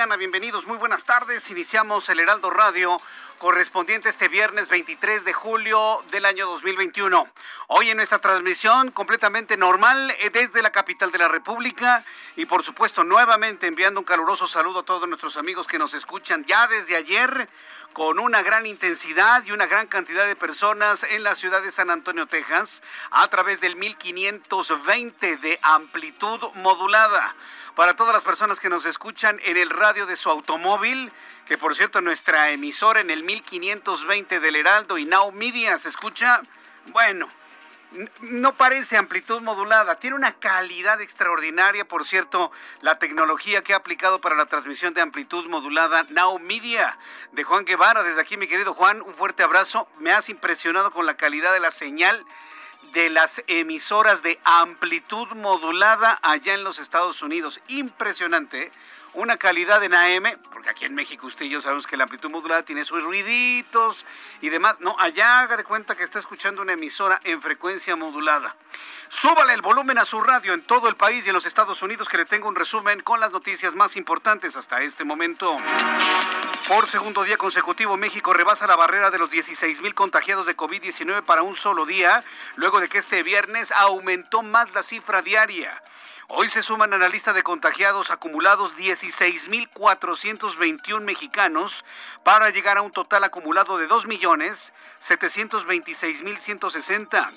Bienvenidos, muy buenas tardes. Iniciamos el Heraldo Radio correspondiente este viernes 23 de julio del año 2021. Hoy en nuestra transmisión completamente normal eh, desde la capital de la República y por supuesto nuevamente enviando un caluroso saludo a todos nuestros amigos que nos escuchan ya desde ayer con una gran intensidad y una gran cantidad de personas en la ciudad de San Antonio, Texas, a través del 1520 de amplitud modulada. Para todas las personas que nos escuchan en el radio de su automóvil, que por cierto nuestra emisora en el 1520 del Heraldo y Now Media se escucha, bueno, no parece amplitud modulada, tiene una calidad extraordinaria, por cierto, la tecnología que ha aplicado para la transmisión de amplitud modulada Now Media de Juan Guevara. Desde aquí, mi querido Juan, un fuerte abrazo. Me has impresionado con la calidad de la señal de las emisoras de amplitud modulada allá en los Estados Unidos. Impresionante. ¿eh? Una calidad en AM, porque aquí en México usted y yo sabemos que la amplitud modulada tiene sus ruiditos y demás. No, allá haga de cuenta que está escuchando una emisora en frecuencia modulada. Súbale el volumen a su radio en todo el país y en los Estados Unidos que le tengo un resumen con las noticias más importantes hasta este momento. Por segundo día consecutivo, México rebasa la barrera de los 16 mil contagiados de COVID-19 para un solo día, luego de que este viernes aumentó más la cifra diaria. Hoy se suman a la lista de contagiados acumulados 16.421 mexicanos para llegar a un total acumulado de 2.726.160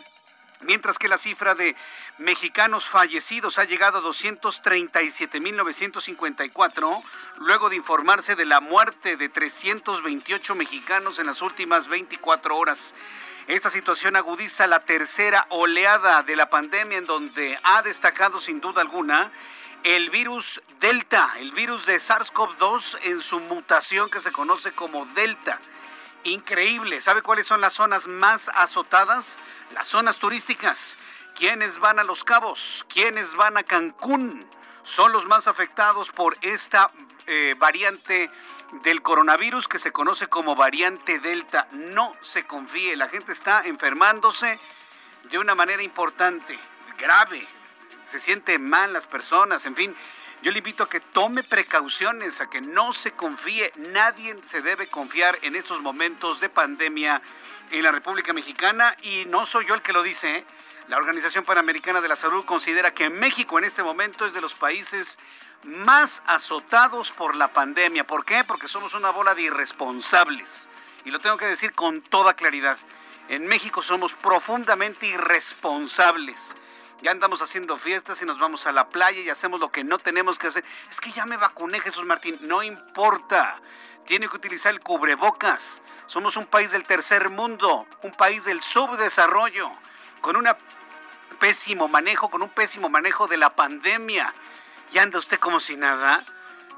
mientras que la cifra de mexicanos fallecidos ha llegado a 237.954, luego de informarse de la muerte de 328 mexicanos en las últimas 24 horas. Esta situación agudiza la tercera oleada de la pandemia en donde ha destacado sin duda alguna el virus Delta, el virus de SARS-CoV-2 en su mutación que se conoce como Delta. Increíble. ¿Sabe cuáles son las zonas más azotadas? Las zonas turísticas. ¿Quiénes van a Los Cabos? ¿Quiénes van a Cancún? Son los más afectados por esta eh, variante del coronavirus que se conoce como variante Delta. No se confíe, la gente está enfermándose de una manera importante, grave. Se sienten mal las personas, en fin. Yo le invito a que tome precauciones, a que no se confíe. Nadie se debe confiar en estos momentos de pandemia en la República Mexicana y no soy yo el que lo dice. ¿eh? La Organización Panamericana de la Salud considera que México en este momento es de los países más azotados por la pandemia. ¿Por qué? Porque somos una bola de irresponsables. Y lo tengo que decir con toda claridad. En México somos profundamente irresponsables. Ya andamos haciendo fiestas y nos vamos a la playa y hacemos lo que no tenemos que hacer. Es que ya me vacuné, Jesús Martín. No importa. Tiene que utilizar el cubrebocas. Somos un país del tercer mundo, un país del subdesarrollo, con un pésimo manejo, con un pésimo manejo de la pandemia. ¿Y anda usted como si nada?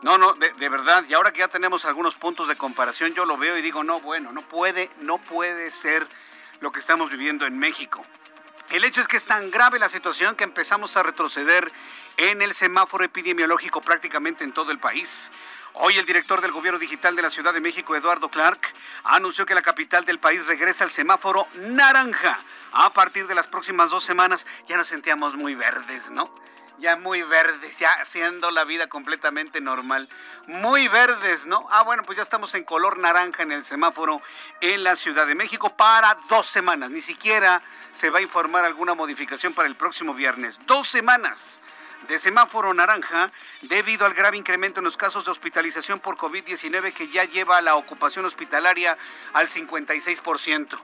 No, no, de, verdad. Y ahora que ya tenemos algunos puntos de comparación, yo lo veo y digo, no, bueno, no puede, no puede ser lo que estamos viviendo en México. El hecho es que es tan grave la situación que empezamos a retroceder en el semáforo epidemiológico prácticamente en todo el país. Hoy el director del Gobierno Digital de la Ciudad de México, Eduardo Clark, anunció que la capital del país regresa al semáforo naranja. A partir de las próximas dos semanas ya nos sentíamos muy verdes, ¿no? Ya muy verdes, ya haciendo la vida completamente normal. Muy verdes, ¿no? Ah, bueno, pues ya estamos en color naranja en el semáforo en la Ciudad de México para dos semanas. Ni siquiera se va a informar alguna modificación para el próximo viernes. Dos semanas de semáforo naranja debido al grave incremento en los casos de hospitalización por COVID-19 que ya lleva a la ocupación hospitalaria al 56%.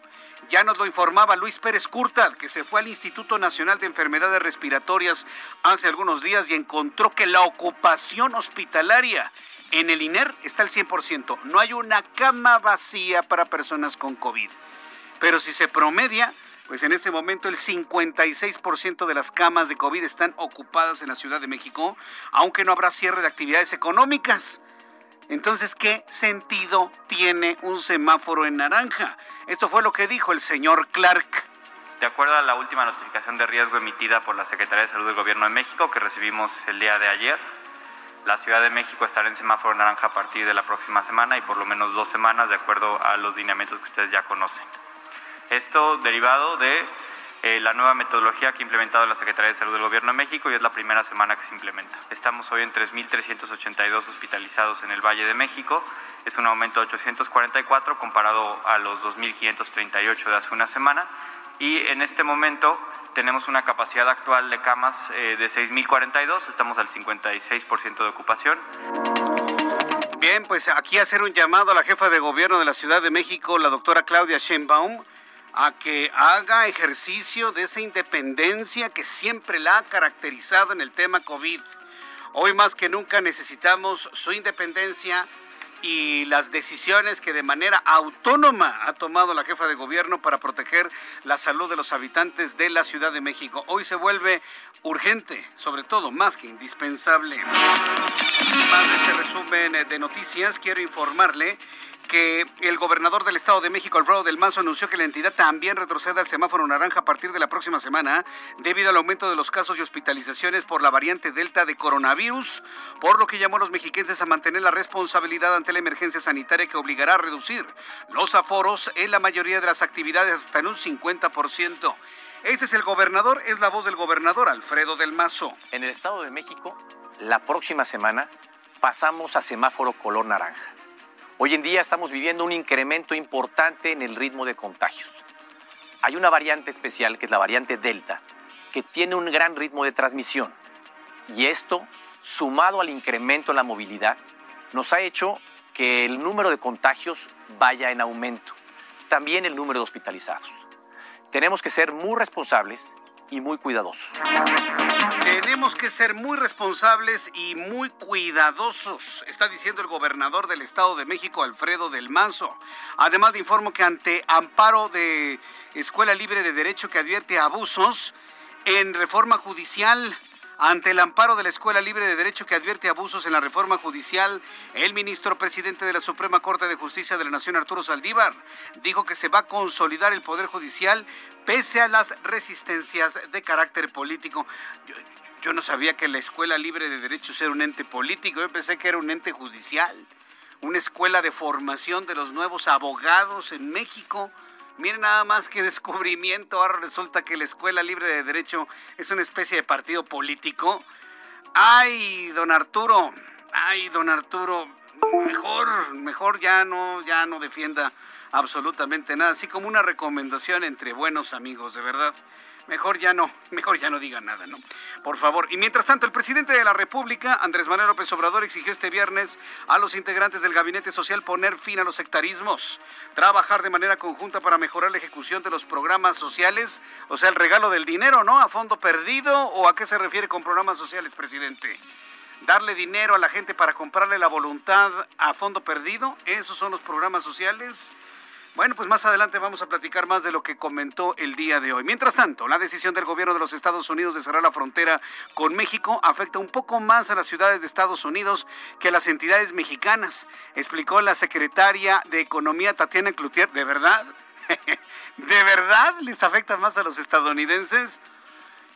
Ya nos lo informaba Luis Pérez Curtad, que se fue al Instituto Nacional de Enfermedades Respiratorias hace algunos días y encontró que la ocupación hospitalaria en el INER está al 100%. No hay una cama vacía para personas con COVID. Pero si se promedia, pues en este momento el 56% de las camas de COVID están ocupadas en la Ciudad de México, aunque no habrá cierre de actividades económicas. Entonces, ¿qué sentido tiene un semáforo en naranja? Esto fue lo que dijo el señor Clark. De acuerdo a la última notificación de riesgo emitida por la Secretaría de Salud del Gobierno de México, que recibimos el día de ayer, la Ciudad de México estará en semáforo naranja a partir de la próxima semana y por lo menos dos semanas, de acuerdo a los lineamientos que ustedes ya conocen. Esto derivado de eh, la nueva metodología que ha implementado la Secretaría de Salud del Gobierno de México y es la primera semana que se implementa. Estamos hoy en 3.382 hospitalizados en el Valle de México. Es un aumento de 844 comparado a los 2.538 de hace una semana. Y en este momento tenemos una capacidad actual de camas eh, de 6.042, estamos al 56% de ocupación. Bien, pues aquí hacer un llamado a la jefa de gobierno de la Ciudad de México, la doctora Claudia Sheinbaum, a que haga ejercicio de esa independencia que siempre la ha caracterizado en el tema COVID. Hoy más que nunca necesitamos su independencia y las decisiones que de manera autónoma ha tomado la jefa de gobierno para proteger la salud de los habitantes de la Ciudad de México. Hoy se vuelve urgente, sobre todo más que indispensable. Más de este resumen de noticias, quiero informarle que el gobernador del Estado de México, Alfredo del Mazo, anunció que la entidad también retrocede al semáforo naranja a partir de la próxima semana debido al aumento de los casos y hospitalizaciones por la variante Delta de coronavirus, por lo que llamó a los mexiquenses a mantener la responsabilidad ante la emergencia sanitaria que obligará a reducir los aforos en la mayoría de las actividades hasta en un 50%. Este es el gobernador, es la voz del gobernador Alfredo del Mazo. En el Estado de México, la próxima semana pasamos a semáforo color naranja. Hoy en día estamos viviendo un incremento importante en el ritmo de contagios. Hay una variante especial, que es la variante Delta, que tiene un gran ritmo de transmisión. Y esto, sumado al incremento en la movilidad, nos ha hecho que el número de contagios vaya en aumento. También el número de hospitalizados. Tenemos que ser muy responsables y muy cuidadosos. Tenemos que ser muy responsables y muy cuidadosos, está diciendo el gobernador del Estado de México, Alfredo del Manso. Además, de informo que ante amparo de Escuela Libre de Derecho que advierte abusos en reforma judicial, ante el amparo de la Escuela Libre de Derecho que advierte abusos en la reforma judicial, el ministro presidente de la Suprema Corte de Justicia de la Nación, Arturo Saldívar, dijo que se va a consolidar el Poder Judicial pese a las resistencias de carácter político. Yo, no sabía que la Escuela Libre de Derecho era un ente político, yo pensé que era un ente judicial, una escuela de formación de los nuevos abogados en México. Miren nada más que descubrimiento. Ahora resulta que la Escuela Libre de Derecho es una especie de partido político. Ay, don Arturo, ay, don Arturo, mejor, mejor ya no, ya no defienda absolutamente nada. Así como una recomendación entre buenos amigos, de verdad mejor ya no, mejor ya no diga nada, ¿no? Por favor. Y mientras tanto, el presidente de la República, Andrés Manuel López Obrador, exigió este viernes a los integrantes del Gabinete Social poner fin a los sectarismos, trabajar de manera conjunta para mejorar la ejecución de los programas sociales, o sea, el regalo del dinero, ¿no? A fondo perdido, o a qué se refiere con programas sociales, presidente? darle dinero a la gente para comprarle la voluntad a fondo perdido, esos son los programas sociales. Bueno, pues más adelante vamos a platicar más de lo que comentó el día de hoy. Mientras tanto, la decisión del gobierno de los Estados Unidos de cerrar la frontera con México afecta un poco más a las ciudades de Estados Unidos que a las entidades mexicanas, explicó la secretaria de Economía Tatiana Cloutier. ¿De verdad? ¿De verdad les afecta más a los estadounidenses?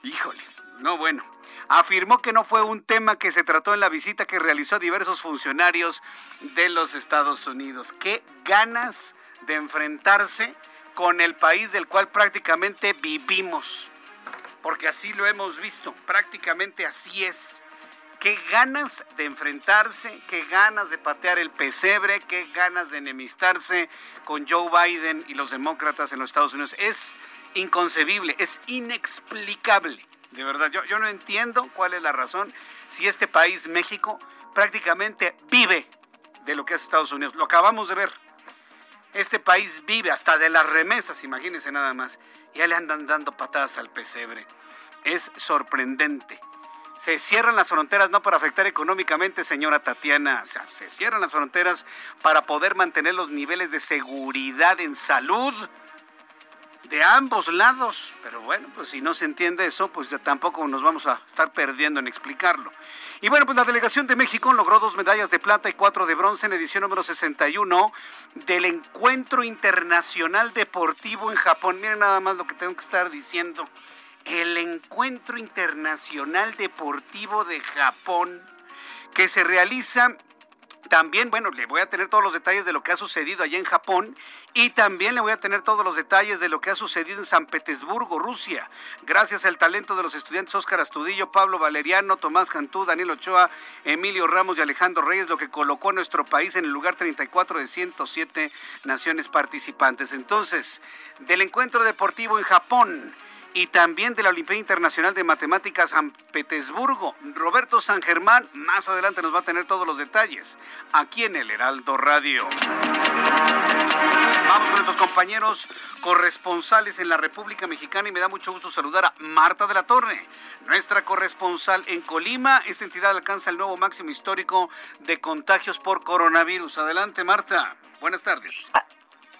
Híjole, no bueno. Afirmó que no fue un tema que se trató en la visita que realizó a diversos funcionarios de los Estados Unidos. Qué ganas de enfrentarse con el país del cual prácticamente vivimos. Porque así lo hemos visto, prácticamente así es. Qué ganas de enfrentarse, qué ganas de patear el pesebre, qué ganas de enemistarse con Joe Biden y los demócratas en los Estados Unidos. Es inconcebible, es inexplicable. De verdad, yo, no entiendo cuál es la razón si este país, México, prácticamente vive de lo que es Estados Unidos. Lo acabamos de ver. Este país vive hasta de las remesas, imagínense nada más. Ya le andan dando patadas al pesebre. Es sorprendente. Se cierran las fronteras no para afectar económicamente, señora Tatiana. Se cierran las fronteras para poder mantener los niveles de seguridad en salud de ambos lados. Pero bueno, pues si no se entiende eso, pues ya tampoco nos vamos a estar perdiendo en explicarlo. Y bueno, pues la delegación de México logró dos medallas de plata y cuatro de bronce en edición número 61 del Encuentro Internacional Deportivo en Japón. Miren nada más lo que tengo que estar diciendo. El Encuentro Internacional Deportivo de Japón que se realiza también, bueno, le voy a tener todos los detalles de lo que ha sucedido allá en Japón y también le voy a tener todos los detalles de lo que ha sucedido en San Petersburgo, Rusia. Gracias al talento de los estudiantes Óscar Astudillo, Pablo Valeriano, Tomás Cantú, Daniel Ochoa, Emilio Ramos y Alejandro Reyes, lo que colocó nuestro país en el lugar 34 de 107 naciones participantes. Entonces, del encuentro deportivo en Japón y también de la Olimpiada Internacional de Matemáticas San Petersburgo. Roberto San Germán más adelante nos va a tener todos los detalles aquí en el Heraldo Radio. Vamos con nuestros compañeros corresponsales en la República Mexicana y me da mucho gusto saludar a Marta de la Torre, nuestra corresponsal en Colima. Esta entidad alcanza el nuevo máximo histórico de contagios por coronavirus. Adelante, Marta. Buenas tardes.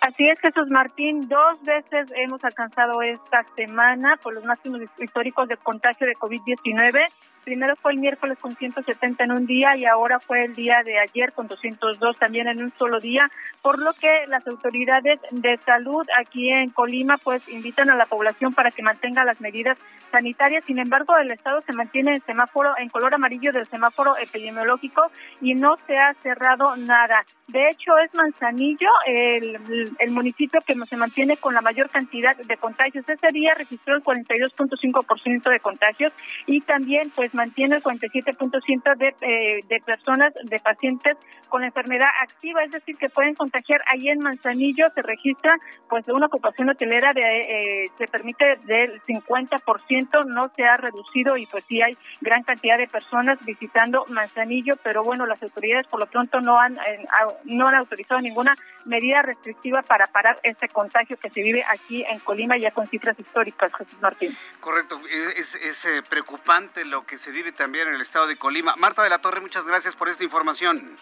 Así es, Jesús Martín. Dos veces hemos alcanzado esta semana por los máximos históricos de contagio de COVID-19 primero fue el miércoles con 170 en un día y ahora fue el día de ayer con 202 también en un solo día, por lo que las autoridades de salud aquí en Colima pues invitan a la población para que mantenga las medidas sanitarias. Sin embargo, el estado se mantiene en semáforo en color amarillo del semáforo epidemiológico y no se ha cerrado nada. De hecho, es Manzanillo el, el municipio que se mantiene con la mayor cantidad de contagios. Ese día registró el 42.5% de contagios y también pues mantiene el 47% de, eh, de personas, de pacientes con enfermedad activa, es decir, que pueden contagiar. Ahí en Manzanillo se registra pues una ocupación hotelera de, eh, se permite del 50%, no se ha reducido y pues sí hay gran cantidad de personas visitando Manzanillo, pero bueno, las autoridades por lo pronto no han, eh, no han autorizado ninguna medida restrictiva para parar este contagio que se vive aquí en Colima ya con cifras históricas, Jesús Martín. Correcto, es, es eh, preocupante lo que se vive también en el estado de Colima. Marta de la Torre, muchas gracias por esta información.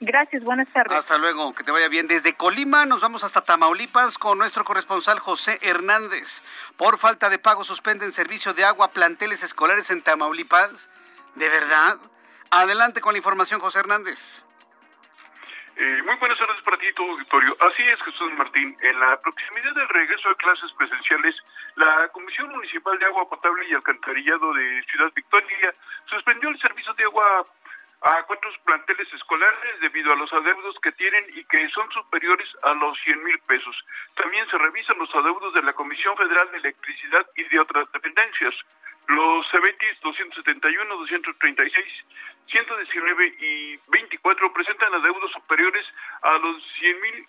Gracias, buenas tardes. Hasta luego, que te vaya bien. Desde Colima nos vamos hasta Tamaulipas con nuestro corresponsal José Hernández. Por falta de pago suspenden servicio de agua planteles escolares en Tamaulipas. ¿De verdad? Adelante con la información, José Hernández. Eh, muy buenas tardes para ti, todo auditorio. Así es, Jesús Martín. En la proximidad del regreso a clases presenciales, la Comisión Municipal de Agua Potable y Alcantarillado de Ciudad Victoria suspendió el servicio de agua a cuatro planteles escolares debido a los adeudos que tienen y que son superiores a los 100 mil pesos. También se revisan los adeudos de la Comisión Federal de Electricidad y de otras dependencias. Los CEBETIS 271, 236, 119 y 24 presentan adeudos superiores a los 100 mil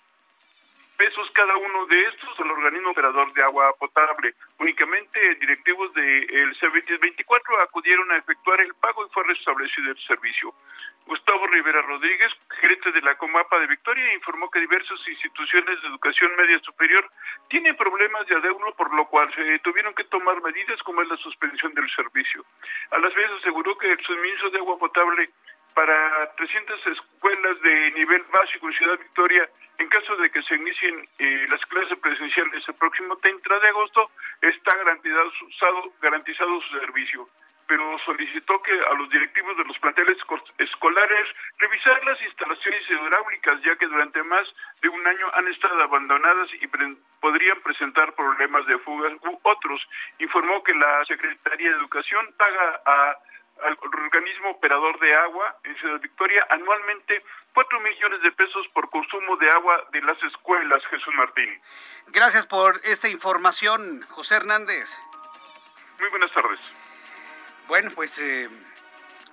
pesos cada uno de estos al organismo operador de agua potable. Únicamente directivos del de 24 acudieron a efectuar el pago y fue restablecido el servicio. Gustavo Rivera Rodríguez, gerente de la Comapa de Victoria, informó que diversas instituciones de educación media superior tienen problemas de adeudo, por lo cual se tuvieron que tomar medidas como es la suspensión del servicio. A las veces aseguró que el suministro de agua potable para 300 escuelas de nivel básico en Ciudad Victoria, en caso de que se inicien eh, las clases presenciales el próximo 30 de agosto, está garantizado, garantizado su servicio. pero solicitó que a los directivos de los planteles escolares revisar las instalaciones hidráulicas, ya que durante más de un año han estado abandonadas y podrían presentar problemas de fugas u otros. Informó que la Secretaría de Educación paga a al organismo operador de agua en Ciudad Victoria anualmente 4 millones de pesos por consumo de agua de las escuelas, Jesús Martín. Gracias por esta información, José Hernández. Muy buenas tardes. Bueno, pues eh,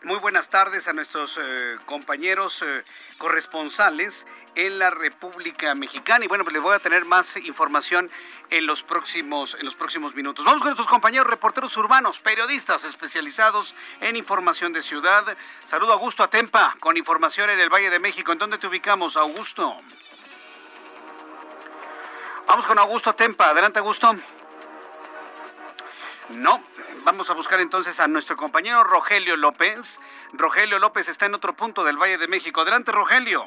muy buenas tardes a nuestros eh, compañeros eh, corresponsales en la República Mexicana y bueno, pues les voy a tener más información en los próximos en los próximos minutos. Vamos con nuestros compañeros reporteros urbanos, periodistas especializados en información de ciudad. Saludo a Augusto Atempa con información en el Valle de México. ¿En dónde te ubicamos, Augusto? Vamos con Augusto Atempa. Adelante, Augusto. No, vamos a buscar entonces a nuestro compañero Rogelio López. Rogelio López está en otro punto del Valle de México. Adelante, Rogelio.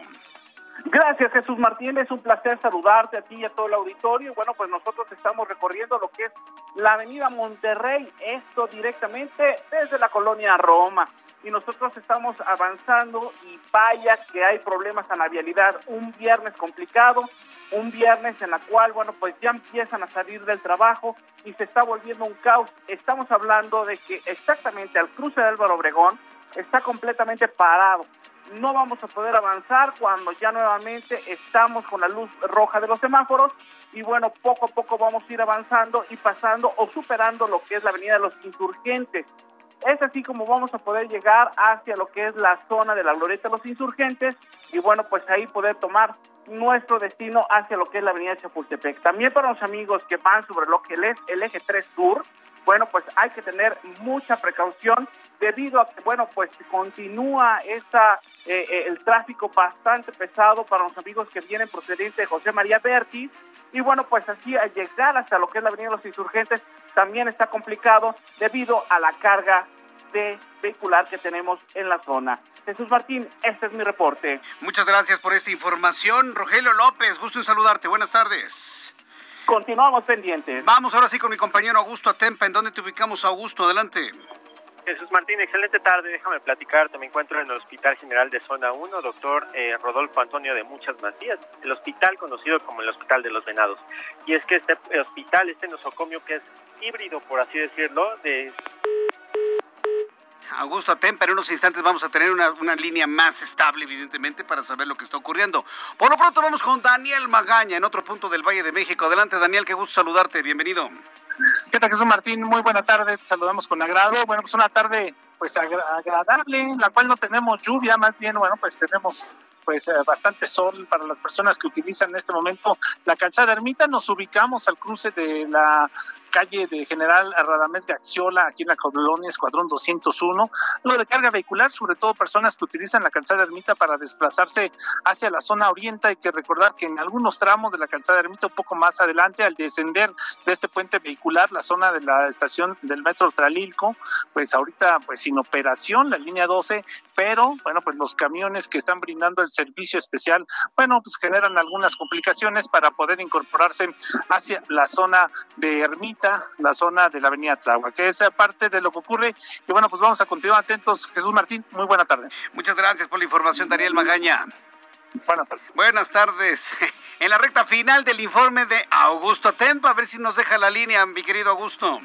Gracias, Jesús Martín. Es un placer saludarte a ti y a todo el auditorio. Bueno, pues nosotros estamos recorriendo lo que es la Avenida Monterrey, esto directamente desde la colonia Roma. Y nosotros estamos avanzando y vaya que hay problemas a la vialidad. Un viernes complicado, un viernes en la cual, bueno, pues ya empiezan a salir del trabajo y se está volviendo un caos. Estamos hablando de que exactamente al cruce de Álvaro Obregón está completamente parado. No vamos a poder avanzar cuando ya nuevamente estamos con la luz roja de los semáforos y bueno, poco a poco vamos a ir avanzando y pasando o superando lo que es la avenida de los insurgentes. Es así como vamos a poder llegar hacia lo que es la zona de la Glorieta de los Insurgentes y bueno, pues ahí poder tomar nuestro destino hacia lo que es la avenida Chapultepec. También para los amigos que van sobre lo que es el eje 3 sur, bueno, pues hay que tener mucha precaución debido a que, bueno, pues continúa esta, eh, eh, el tráfico bastante pesado para los amigos que vienen procedentes de José María Berti. Y bueno, pues así al llegar hasta lo que es la Avenida de los Insurgentes también está complicado debido a la carga de vehicular que tenemos en la zona. Jesús Martín, este es mi reporte. Muchas gracias por esta información. Rogelio López, gusto en saludarte. Buenas tardes. Continuamos pendientes. Vamos ahora sí con mi compañero Augusto Atempa. ¿En dónde te ubicamos, Augusto? Adelante. Jesús Martín, excelente tarde. Déjame platicarte. Me encuentro en el Hospital General de Zona 1, doctor eh, Rodolfo Antonio de Muchas Macías, el hospital conocido como el Hospital de los Venados. Y es que este hospital, este nosocomio que es híbrido, por así decirlo, de Augusto Atempa, en unos instantes vamos a tener una, línea más estable, evidentemente, para saber lo que está ocurriendo. Por lo pronto vamos con Daniel Magaña, en otro punto del Valle de México. Adelante, Daniel, qué gusto saludarte, bienvenido. ¿Qué tal, Jesús Martín? Muy buena tarde, te saludamos con agrado. Bueno, pues una tarde pues agradable, en la cual no tenemos lluvia, más bien, bueno, pues tenemos pues eh, bastante sol para las personas que utilizan en este momento la calzada ermita. Nos ubicamos al cruce de la calle de General Radamés Gaxiola, aquí en la colonia Escuadrón 201. Lo de carga vehicular, sobre todo personas que utilizan la calzada ermita para desplazarse hacia la zona oriente. Hay que recordar que en algunos tramos de la calzada ermita, un poco más adelante, al descender de este puente vehicular, la zona de la estación del metro Tralilco, pues ahorita pues sin operación, la línea 12, pero bueno, pues los camiones que están brindando el servicio especial, bueno, pues generan algunas complicaciones para poder incorporarse hacia la zona de Ermita, la zona de la avenida Tláhuac, que es parte de lo que ocurre. Y bueno, pues vamos a continuar atentos. Jesús Martín, muy buena tarde. Muchas gracias por la información, Daniel Magaña. Buenas tardes. Buenas tardes. En la recta final del informe de Augusto Tempa, a ver si nos deja la línea, mi querido Augusto.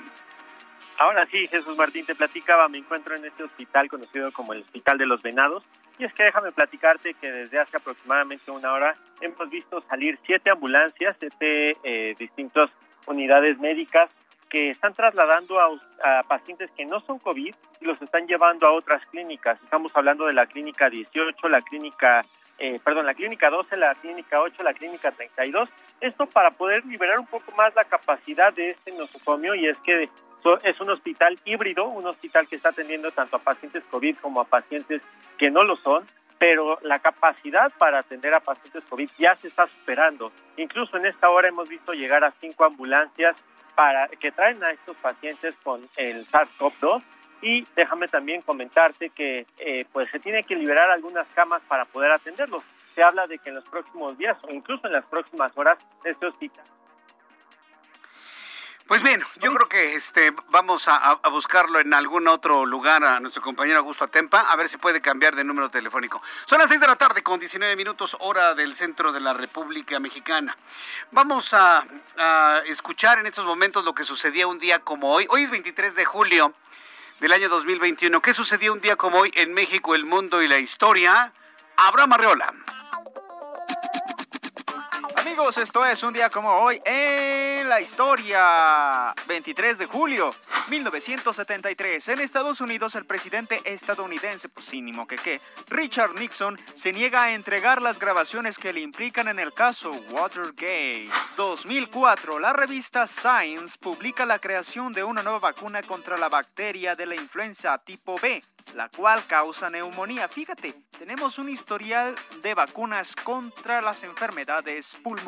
Ahora sí, Jesús Martín, te platicaba, me encuentro en este hospital conocido como el Hospital de los Venados, y es que déjame platicarte que desde hace aproximadamente una hora hemos visto salir siete ambulancias, siete eh, distintas unidades médicas que están trasladando a, pacientes que no son COVID y los están llevando a otras clínicas. Estamos hablando de la clínica 18, la clínica, eh, perdón, la clínica 12, la clínica 8, la clínica 32. Esto para poder liberar un poco más la capacidad de este nosocomio y es que es un hospital híbrido, un hospital que está atendiendo tanto a pacientes COVID como a pacientes que no lo son, pero la capacidad para atender a pacientes COVID ya se está superando. Incluso en esta hora hemos visto llegar a cinco ambulancias para que traen a estos pacientes con el SARS-CoV-2 y déjame también comentarte que eh, pues se tiene que liberar algunas camas para poder atenderlos. Se habla de que en los próximos días o incluso en las próximas horas este hospital Pues bien, yo creo que este vamos a, buscarlo en algún otro lugar a nuestro compañero Augusto Atempa, a ver si puede cambiar de número telefónico. Son las 6 de la tarde con 19 minutos hora del centro de la República Mexicana. Vamos a, escuchar en estos momentos lo que sucedía un día como hoy. Hoy es 23 de julio del año 2021. ¿Qué sucedió un día como hoy en México, el mundo y la historia? Abraham Arreola. Amigos, esto es un día como hoy en la historia. 23 de julio 1973. En Estados Unidos, el presidente estadounidense, pues sínimo que qué, Richard Nixon, se niega a entregar las grabaciones que le implican en el caso Watergate. 2004. La revista Science publica la creación de una nueva vacuna contra la bacteria de la influenza tipo B la cual causa neumonía. Fíjate, tenemos un historial de vacunas contra las enfermedades pulmonares.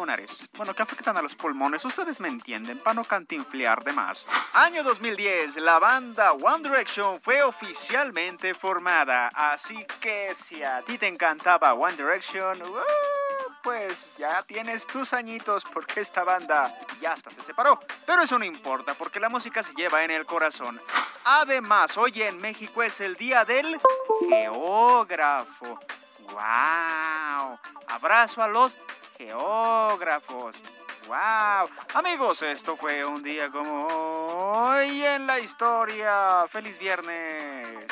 Bueno, que afectan a los pulmones, ustedes me entienden, para no cantinflear de más. Año 2010, la banda One Direction fue oficialmente formada, así que si a ti te encantaba One Direction, uh, pues ya tienes tus añitos porque esta banda ya hasta se separó. Pero eso no importa porque la música se lleva en el corazón. Además, hoy en México es el Día del Geógrafo. ¡Wow! Abrazo a los geógrafos. ¡Wow! Amigos, esto fue un día como hoy en la historia. ¡Feliz viernes!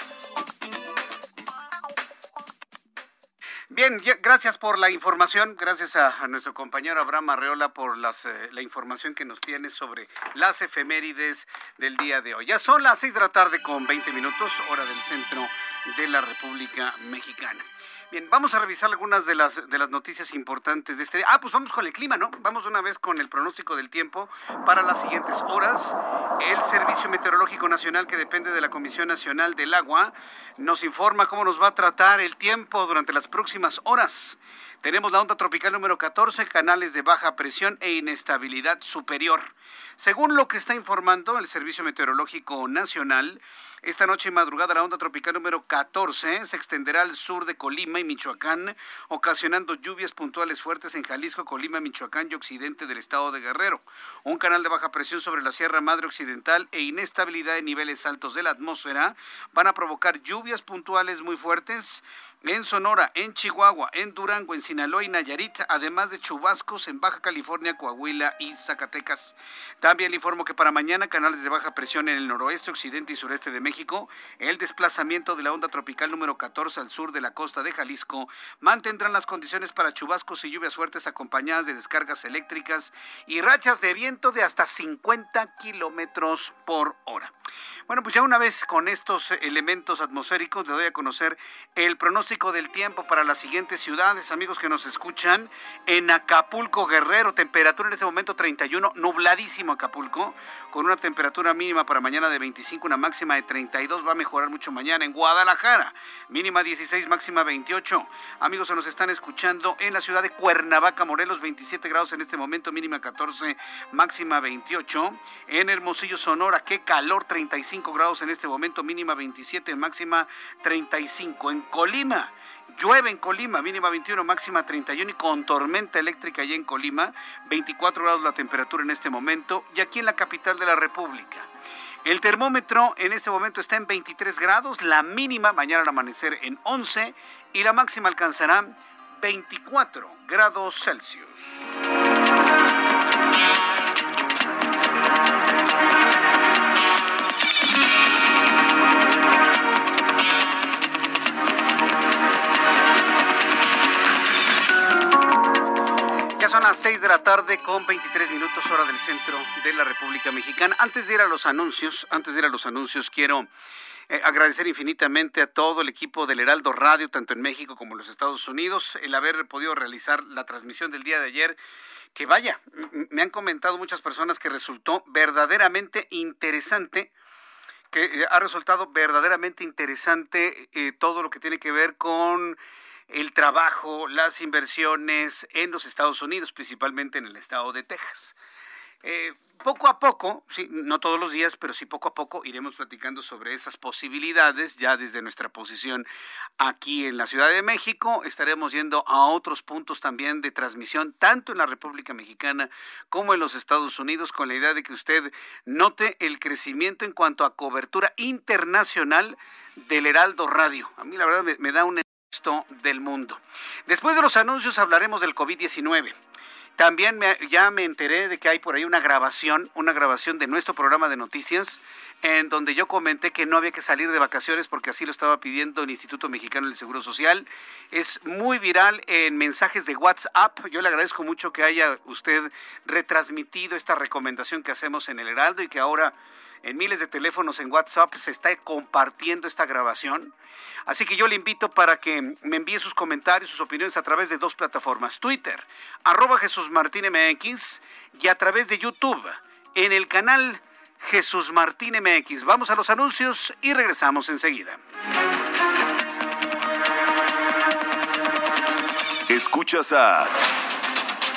Bien, gracias por la información, gracias a, nuestro compañero Abraham Arreola por las, eh, la información que nos tiene sobre las efemérides del día de hoy. Ya son las 6 de la tarde con 20 minutos, hora del centro de la República Mexicana. Bien, vamos a revisar algunas de las, de las noticias importantes de este día. Ah, pues vamos con el clima, ¿no? Vamos una vez con el pronóstico del tiempo para las siguientes horas. El Servicio Meteorológico Nacional, que depende de la Comisión Nacional del Agua, nos informa cómo nos va a tratar el tiempo durante las próximas horas. Tenemos la onda tropical número 14, canales de baja presión e inestabilidad superior. Según lo que está informando el Servicio Meteorológico Nacional, esta noche y madrugada la onda tropical número 14 se extenderá al sur de Colima y Michoacán, ocasionando lluvias puntuales fuertes en Jalisco, Colima, Michoacán y occidente del estado de Guerrero. Un canal de baja presión sobre la Sierra Madre Occidental e inestabilidad de niveles altos de la atmósfera van a provocar lluvias puntuales muy fuertes en Sonora, en Chihuahua, en Durango, en Sinaloa y Nayarit, además de chubascos en Baja California, Coahuila y Zacatecas. También le informo que para mañana canales de baja presión en el noroeste, occidente y sureste de México, el desplazamiento de la onda tropical número 14 al sur de la costa de Jalisco mantendrán las condiciones para chubascos y lluvias fuertes acompañadas de descargas eléctricas y rachas de viento de hasta 50 kilómetros por hora. Bueno, pues ya una vez con estos elementos atmosféricos le doy a conocer el pronóstico del tiempo para las siguientes ciudades, amigos que nos escuchan. En Acapulco, Guerrero, temperatura en este momento 31, nubladísimo Acapulco, con una temperatura mínima para mañana de 25, una máxima de 32, va a mejorar mucho mañana. En Guadalajara, mínima 16, máxima 28. Amigos que nos están escuchando en la ciudad de Cuernavaca, Morelos, 27 grados en este momento, mínima 14, máxima 28. En Hermosillo, Sonora, qué calor, 35 grados en este momento, mínima 27, máxima 35. En Colima, llueve en Colima, mínima 21, máxima 31 y con tormenta eléctrica allá en Colima, 24 grados la temperatura en este momento y aquí en la capital de la República. El termómetro en este momento está en 23 grados, la mínima mañana al amanecer en 11 y la máxima alcanzará 24 grados Celsius. Son las 6 de la tarde con 23 minutos hora del centro de la República Mexicana. Antes de ir a los anuncios, antes de ir a los anuncios, quiero eh, agradecer infinitamente a todo el equipo del Heraldo Radio, tanto en México como en los Estados Unidos, el haber podido realizar la transmisión del día de ayer. Que vaya, me han comentado muchas personas que resultó verdaderamente interesante que eh, ha resultado verdaderamente interesante eh, todo lo que tiene que ver con el trabajo, las inversiones en los Estados Unidos, principalmente en el estado de Texas. Eh, poco a poco, no todos los días, pero sí poco a poco iremos platicando sobre esas posibilidades ya desde nuestra posición aquí en la Ciudad de México. Estaremos yendo a otros puntos también de transmisión, tanto en la República Mexicana como en los Estados Unidos, con la idea de que usted note el crecimiento en cuanto a cobertura internacional del Heraldo Radio. A mí la verdad me, me da un del mundo. Después de los anuncios hablaremos del COVID-19. También ya me enteré de que hay por ahí una grabación, una grabación de nuestro programa de noticias, en donde yo comenté que no había que salir de vacaciones porque así lo estaba pidiendo el Instituto Mexicano del Seguro Social. Es muy viral en mensajes de WhatsApp. Yo le agradezco mucho que haya usted retransmitido esta recomendación que hacemos en el Heraldo y que ahora en miles de teléfonos en WhatsApp se está compartiendo esta grabación. Así que yo le invito para que me envíe sus comentarios, sus opiniones a través de dos plataformas, Twitter, arroba Jesús Martín MX y a través de YouTube, en el canal Jesús Martín MX. Vamos a los anuncios y regresamos enseguida. Escuchas a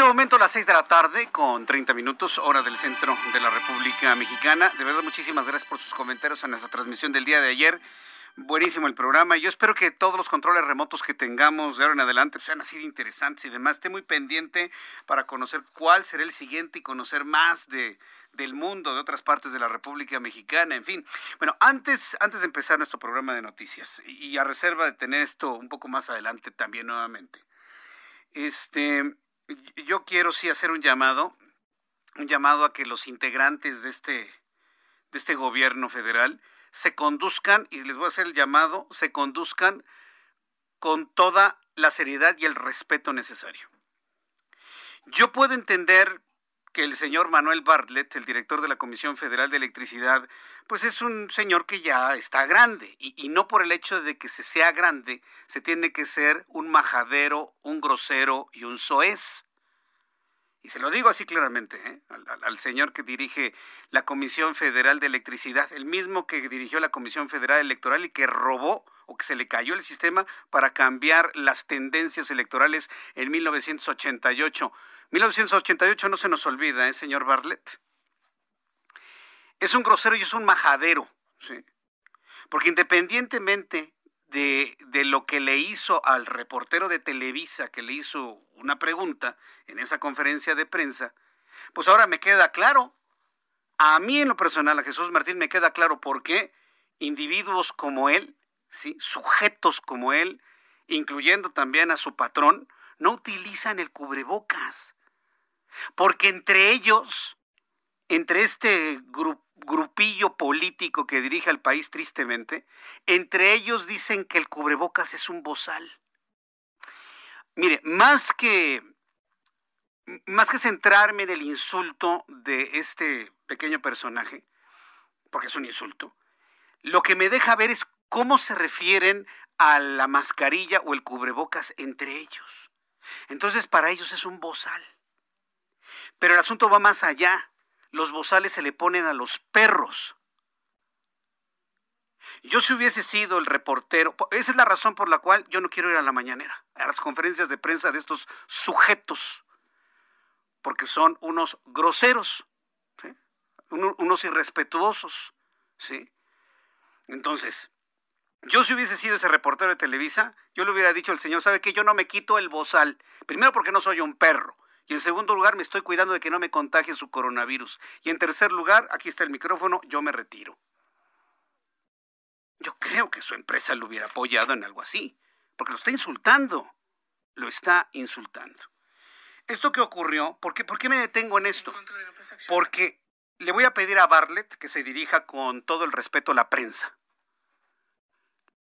Este momento las 6 de la tarde con 30 minutos, hora del centro de la República Mexicana. De verdad, muchísimas gracias por sus comentarios en nuestra transmisión del día de ayer. Buenísimo el programa. Yo espero que todos los controles remotos que tengamos de ahora en adelante sean así de interesantes y demás. Esté muy pendiente para conocer cuál será el siguiente y conocer más de, del mundo, de otras partes de la República Mexicana, en fin. Bueno, antes, antes de empezar nuestro programa de noticias, y a reserva de tener esto un poco más adelante también nuevamente, este, yo quiero sí hacer un llamado, un llamado a que los integrantes de este, de este gobierno federal se conduzcan, y les voy a hacer el llamado, se conduzcan con toda la seriedad y el respeto necesario. Yo puedo entender que el señor Manuel Bartlett, el director de la Comisión Federal de Electricidad, pues es un señor que ya está grande y, no por el hecho de que se sea grande se tiene que ser un majadero, un grosero y un soez. Y se lo digo así claramente, ¿eh? al, señor que dirige la Comisión Federal de Electricidad, el mismo que dirigió la Comisión Federal Electoral y que robó o que se le cayó el sistema para cambiar las tendencias electorales en 1988. 1988 no se nos olvida, ¿eh, señor Bartlett? Es un grosero y es un majadero, ¿sí? Porque independientemente de, de, lo que le hizo al reportero de Televisa, que le hizo una pregunta en esa conferencia de prensa, pues ahora me queda claro, a mí en lo personal, a Jesús Martín, me queda claro por qué individuos como él, ¿sí? sujetos como él, incluyendo también a su patrón, no utilizan el cubrebocas. Porque entre ellos, entre este grupillo político que dirige al país tristemente, entre ellos dicen que el cubrebocas es un bozal. Mire, más que más que centrarme en el insulto de este pequeño personaje, porque es un insulto, lo que me deja ver es cómo se refieren a la mascarilla o el cubrebocas entre ellos. Entonces, para ellos es un bozal. Pero el asunto va más allá los bozales se le ponen a los perros. Yo si hubiese sido el reportero, esa es la razón por la cual yo no quiero ir a la mañanera, a las conferencias de prensa de estos sujetos, porque son unos groseros, unos irrespetuosos, ¿sí? Entonces, yo si hubiese sido ese reportero de Televisa, yo le hubiera dicho al señor, ¿sabe qué? Yo no me quito el bozal, primero porque no soy un perro, Y en segundo lugar, me estoy cuidando de que no me contagie su coronavirus. Y en tercer lugar, aquí está el micrófono, yo me retiro. Yo creo que su empresa lo hubiera apoyado en algo así, porque lo está insultando. Lo está insultando. Esto que ocurrió, ¿por qué, ¿por qué me detengo en esto? Porque le voy a pedir a Bartlett que se dirija con todo el respeto a la prensa.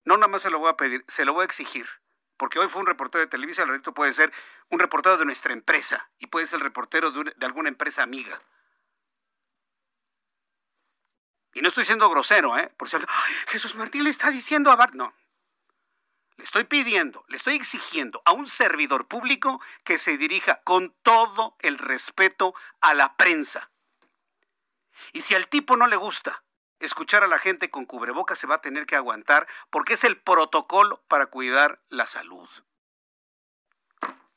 No nada más se lo voy a pedir, se lo voy a exigir. Porque hoy fue un reportero de televisión, el resto puede ser un reportero de nuestra empresa y puede ser el reportero de, alguna empresa amiga. Y no estoy siendo grosero, ¿eh? Por cierto, Jesús Martín le está diciendo a Bart. No. Le estoy pidiendo, le estoy exigiendo a un servidor público que se dirija con todo el respeto a la prensa. Y si al tipo no le gusta escuchar a la gente con cubrebocas, se va a tener que aguantar porque es el protocolo para cuidar la salud.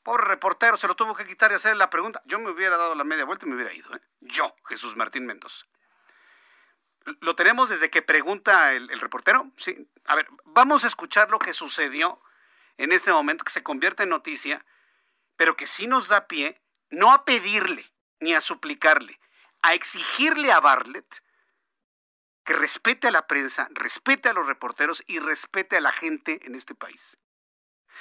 Pobre reportero, se lo tuvo que quitar y hacer la pregunta. Yo me hubiera dado la media vuelta y me hubiera ido. ¿eh? Yo, Jesús Martín Mendoza. ¿Lo tenemos desde que pregunta el, reportero? Sí. A ver, vamos a escuchar lo que sucedió en este momento, que se convierte en noticia, pero que sí nos da pie no a pedirle ni a suplicarle, a exigirle a Bartlett que respete a la prensa, respete a los reporteros y respete a la gente en este país.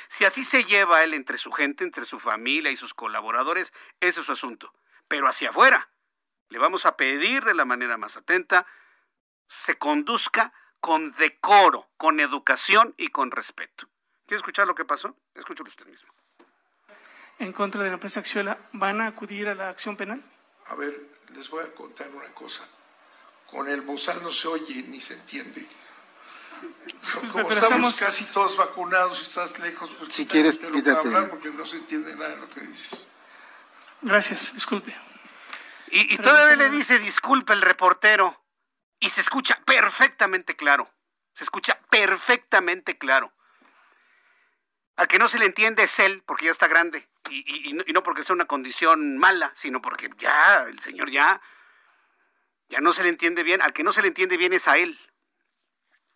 Si así se lleva él entre su gente, entre su familia y sus colaboradores, ese es su asunto. Pero hacia afuera, le vamos a pedir de la manera más atenta, se conduzca con decoro, con educación y con respeto. ¿Quiere escuchar lo que pasó? Escúchalo usted mismo. En contra de la empresa Axiola, ¿van a acudir a la acción penal? A ver, les voy a contar una cosa. Con el bozal no se oye ni se entiende. Como pero estamos, casi todos vacunados y estás lejos, pues si quieres, pídate. hablar porque no se entiende nada de lo que dices. Gracias, disculpe. Y, y todavía le dice disculpe el reportero. Y se escucha perfectamente claro. Se escucha perfectamente claro. Al que no se le entiende es él, porque ya está grande. Y, y, no, porque sea una condición mala, sino porque ya, el señor ya, ya no se le entiende bien. Al que no se le entiende bien es a él.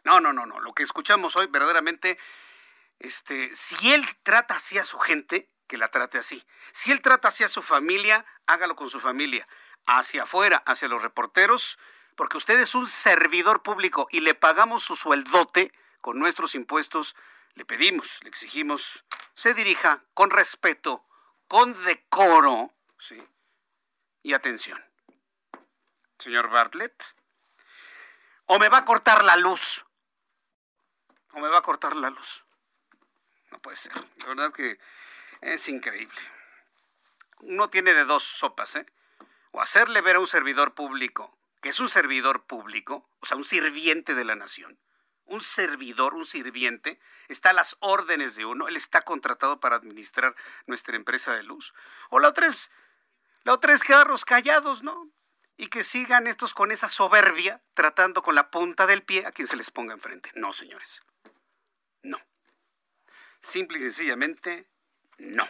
No, no, no, no. Lo que escuchamos hoy, verdaderamente, este, si él trata así a su gente, que la trate así. Si él trata así a su familia, hágalo con su familia. Hacia afuera, hacia los reporteros, porque usted es un servidor público y le pagamos su sueldote con nuestros impuestos, le pedimos, le exigimos, se dirija con respeto, con decoro. Y atención. Señor Bartlett, o me va a cortar la luz, o me va a cortar la luz. No puede ser. La verdad que es increíble. Uno tiene de dos sopas, ¿eh? O hacerle ver a un servidor público que es un servidor público, o sea, un sirviente de la nación, un servidor, un sirviente, está a las órdenes de uno, él está contratado para administrar nuestra empresa de luz. O la otra es, la otra es quedarnos callados, ¿no? Y que sigan estos con esa soberbia, tratando con la punta del pie a quien se les ponga enfrente. No, señores. No. Simple y sencillamente, no.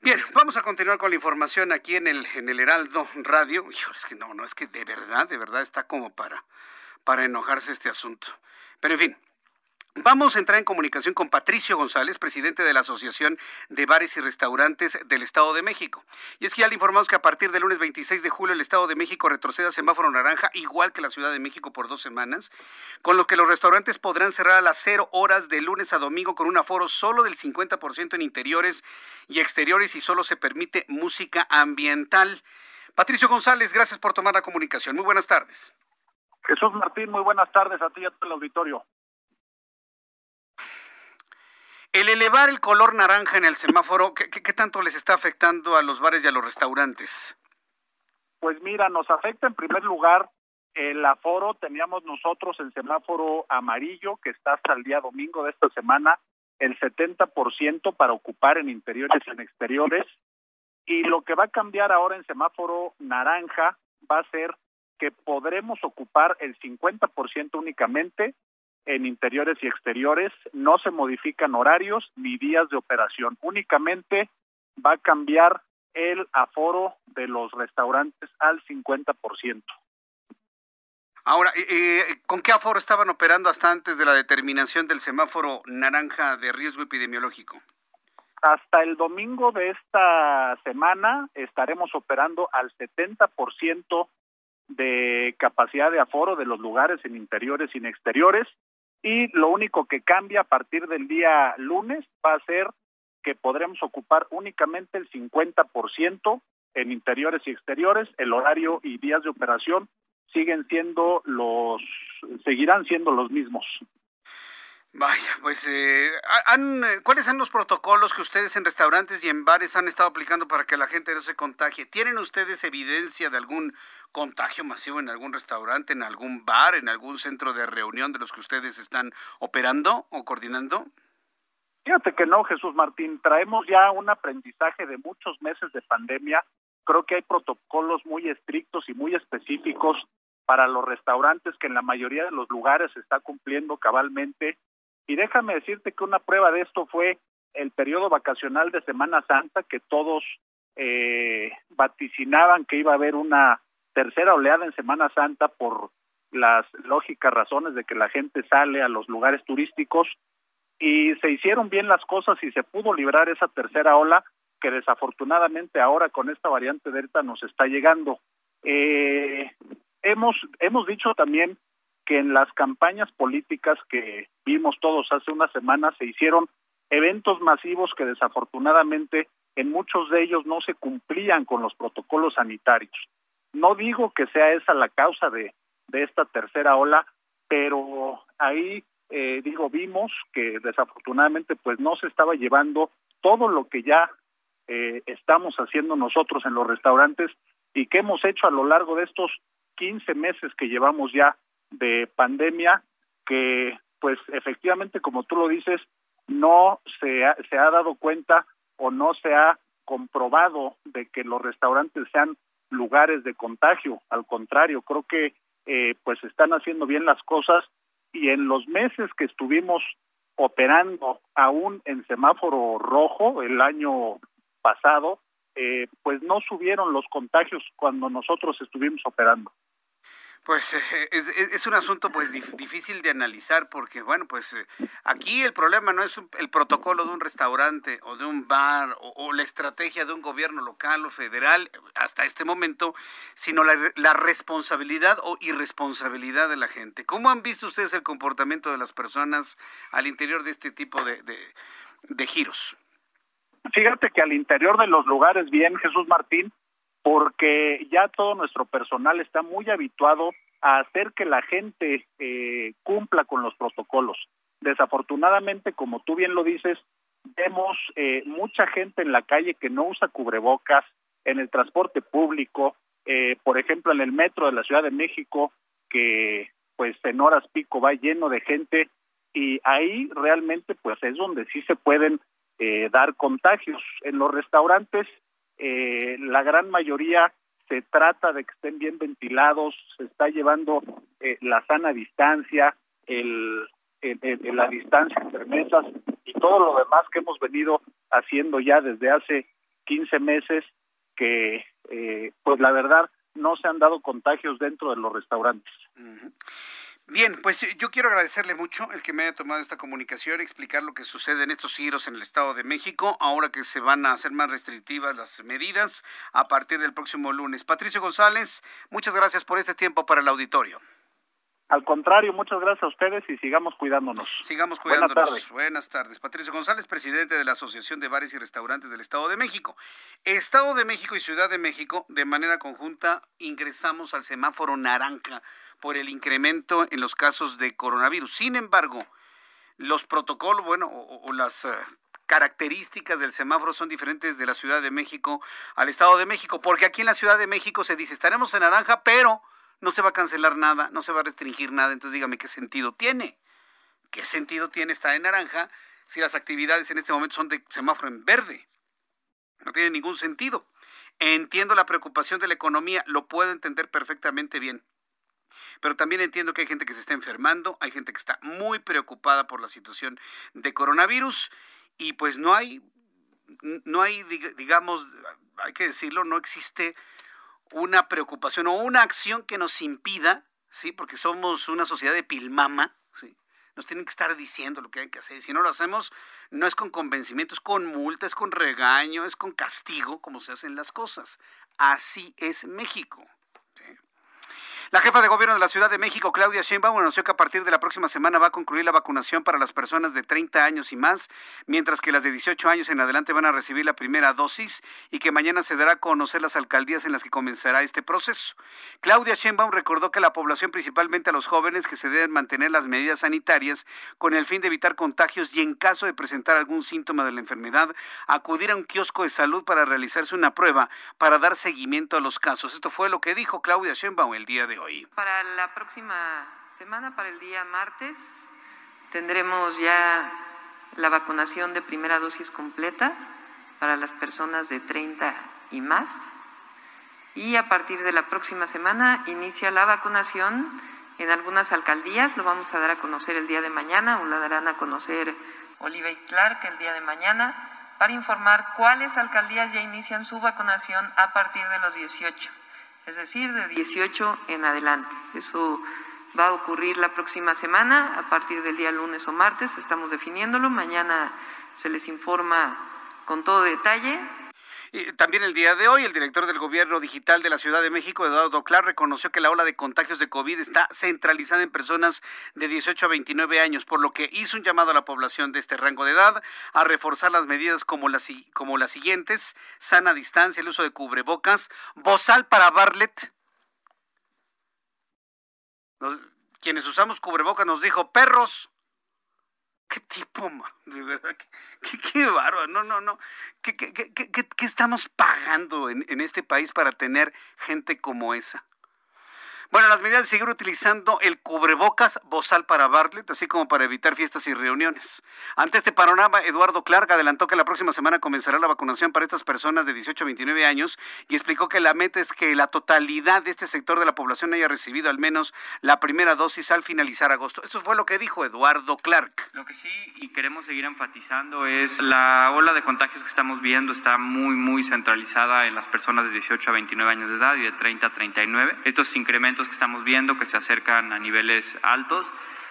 Bien, vamos a continuar con la información aquí en el, en el Heraldo Radio. Híjole, es que no, no, es que de verdad, de verdad está como para, para enojarse este asunto. Pero en fin, Vamos a entrar en comunicación con Patricio González, presidente de la Asociación de Bares y Restaurantes del Estado de México. Y es que ya le informamos que a partir del lunes 26 de julio el Estado de México retrocede a semáforo naranja, igual que la Ciudad de México por dos semanas, con lo que los restaurantes podrán cerrar a las cero horas de lunes a domingo con un aforo solo del 50% en interiores y exteriores y solo se permite música ambiental. Patricio González, gracias por tomar la comunicación. Muy buenas tardes. Jesús Martín, muy buenas tardes a ti y a todo el auditorio. El elevar el color naranja en el semáforo, ¿qué, tanto les está afectando a los bares y a los restaurantes? Pues mira, nos afecta en primer lugar el aforo. Teníamos nosotros el semáforo amarillo que está hasta el día domingo de esta semana, el 70% para ocupar en interiores y en exteriores. Y lo que va a cambiar ahora en semáforo naranja va a ser que podremos ocupar el 50% únicamente en interiores y exteriores, no se modifican horarios ni días de operación, únicamente va a cambiar el aforo de los restaurantes al 50%. Ahora, eh, eh, ¿con qué aforo estaban operando hasta antes de la determinación del semáforo naranja de riesgo epidemiológico? Hasta el domingo de esta semana estaremos operando al 70% de capacidad de aforo de los lugares en interiores y en exteriores y lo único que cambia a partir del día lunes va a ser que podremos ocupar únicamente el 50% en interiores y exteriores, el horario y días de operación siguen siendo los seguirán siendo los mismos. Vaya, pues, eh, ¿cuáles son los protocolos que ustedes en restaurantes y en bares han estado aplicando para que la gente no se contagie? ¿Tienen ustedes evidencia de algún contagio masivo en algún restaurante, en algún bar, en algún centro de reunión de los que ustedes están operando o coordinando? Fíjate que no, Jesús Martín, traemos ya un aprendizaje de muchos meses de pandemia. Creo que hay protocolos muy estrictos y muy específicos para los restaurantes que en la mayoría de los lugares se está cumpliendo cabalmente y déjame decirte que una prueba de esto fue el periodo vacacional de Semana Santa, que todos eh, vaticinaban que iba a haber una tercera oleada en Semana Santa por las lógicas razones de que la gente sale a los lugares turísticos y se hicieron bien las cosas y se pudo librar esa tercera ola que desafortunadamente ahora con esta variante Delta nos está llegando. Eh, hemos, hemos dicho también que en las campañas políticas que vimos todos hace una semana se hicieron eventos masivos que desafortunadamente en muchos de ellos no se cumplían con los protocolos sanitarios. No digo que sea esa la causa de, de esta tercera ola, pero ahí eh, digo vimos que desafortunadamente pues no se estaba llevando todo lo que ya eh, estamos haciendo nosotros en los restaurantes y que hemos hecho a lo largo de estos 15 meses que llevamos ya de pandemia que pues efectivamente como tú lo dices no se ha, se ha dado cuenta o no se ha comprobado de que los restaurantes sean lugares de contagio. Al contrario creo que eh, pues están haciendo bien las cosas y en los meses que estuvimos operando aún en semáforo rojo el año pasado eh, pues no subieron los contagios cuando nosotros estuvimos operando pues eh, es, un asunto pues difícil de analizar porque bueno pues eh, aquí el problema no es el protocolo de un restaurante o de un bar o, la estrategia de un gobierno local o federal hasta este momento sino la, responsabilidad o irresponsabilidad de la gente. ¿Cómo han visto ustedes el comportamiento de las personas al interior de este tipo de, de giros? Fíjate que al interior de los lugares bien Jesús Martín porque ya todo nuestro personal está muy habituado a hacer que la gente eh, cumpla con los protocolos. Desafortunadamente, como tú bien lo dices, vemos eh, mucha gente en la calle que no usa cubrebocas, en el transporte público, eh, por ejemplo, en el metro de la Ciudad de México, que pues en horas pico va lleno de gente y ahí realmente pues es donde sí se pueden dar contagios. En los restaurantes eh, la gran mayoría se trata de que estén bien ventilados, se está llevando eh, la sana distancia, el, la distancia entre mesas y todo lo demás que hemos venido haciendo ya desde hace 15 meses que eh, pues la verdad no se han dado contagios dentro de los restaurantes. Bien, pues eh, yo quiero agradecerle mucho el que me haya tomado esta comunicación, explicar lo que sucede en estos giros en el Estado de México, ahora que se van a hacer más restrictivas las medidas a partir del próximo lunes. Patricio González, muchas gracias por este tiempo para el auditorio. Al contrario, muchas gracias a ustedes y sigamos cuidándonos. Sigamos cuidándonos. Buenas tardes. Buenas tardes. Patricio González, presidente de la Asociación de Bares y Restaurantes del Estado de México. Estado de México y Ciudad de México, de manera conjunta, ingresamos al semáforo naranja por el incremento en los casos de coronavirus. Sin embargo, los protocolos, bueno, o, las eh, características del semáforo son diferentes de la Ciudad de México al Estado de México, porque aquí en la Ciudad de México se dice, estaremos en naranja, pero no se va a cancelar nada, no se va a restringir nada, entonces dígame qué sentido tiene. ¿Qué sentido tiene estar en naranja si las actividades en este momento son de semáforo en verde? No tiene ningún sentido. Entiendo la preocupación de la economía, lo puedo entender perfectamente bien. Pero también entiendo que hay gente que se está enfermando, hay gente que está muy preocupada por la situación de coronavirus y pues no hay, no hay, digamos, hay que decirlo, no existe una preocupación o una acción que nos impida, ¿sí? Porque somos una sociedad de pilmama, ¿sí? nos tienen que estar diciendo lo que hay que hacer. Si no lo hacemos, no es con convencimiento, es con multa, es con regaño, es con castigo, como se hacen las cosas. Así es México. La jefa de gobierno de la Ciudad de México, Claudia Sheinbaum, anunció que a partir de la próxima semana va a concluir la vacunación para las personas de 30 años y más, mientras que las de 18 años en adelante van a recibir la primera dosis y que mañana se dará a conocer las alcaldías en las que comenzará este proceso. Claudia Sheinbaum recordó que la población, principalmente a los jóvenes, que se deben mantener las medidas sanitarias con el fin de evitar contagios y en caso de presentar algún síntoma de la enfermedad, acudir a un kiosco de salud para realizarse una prueba para dar seguimiento a los casos. Esto fue lo que dijo Claudia Sheinbaum el día de Para la próxima semana, para el día martes, tendremos ya la vacunación de primera dosis completa para las personas de 30 y más. Y a partir de la próxima semana inicia la vacunación en algunas alcaldías. Lo vamos a dar a conocer el día de mañana o la darán a conocer Oliva y Clark el día de mañana para informar cuáles alcaldías ya inician su vacunación a partir de los 18 es decir, de 18 en adelante. Eso va a ocurrir la próxima semana, a partir del día lunes o martes, estamos definiéndolo. Mañana se les informa con todo detalle también el día de hoy, el director del Gobierno Digital de la Ciudad de México, Eduardo Clar, reconoció que la ola de contagios de COVID está centralizada en personas de 18 a 29 años, por lo que hizo un llamado a la población de este rango de edad a reforzar las medidas como las, como las siguientes, sana distancia, el uso de cubrebocas, bozal para Barlet. quienes usamos cubrebocas nos dijo, perros, qué tipo, de verdad, qué, qué, bárbaro, no, no, no, ¿Qué, qué, qué, qué estamos pagando en, en este país para tener gente como esa? Bueno, las medidas de seguir utilizando el cubrebocas bozal para Bartlett, así como para evitar fiestas y reuniones. Ante este panorama, Eduardo Clark adelantó que la próxima semana comenzará la vacunación para estas personas de 18 a 29 años y explicó que la meta es que la totalidad de este sector de la población haya recibido al menos la primera dosis al finalizar agosto. Eso fue lo que dijo Eduardo Clark. Lo que sí y queremos seguir enfatizando es la ola de contagios que estamos viendo está muy, muy centralizada en las personas de 18 a 29 años de edad y de 30 a 39. Estos incrementos que estamos viendo, que se acercan a niveles altos,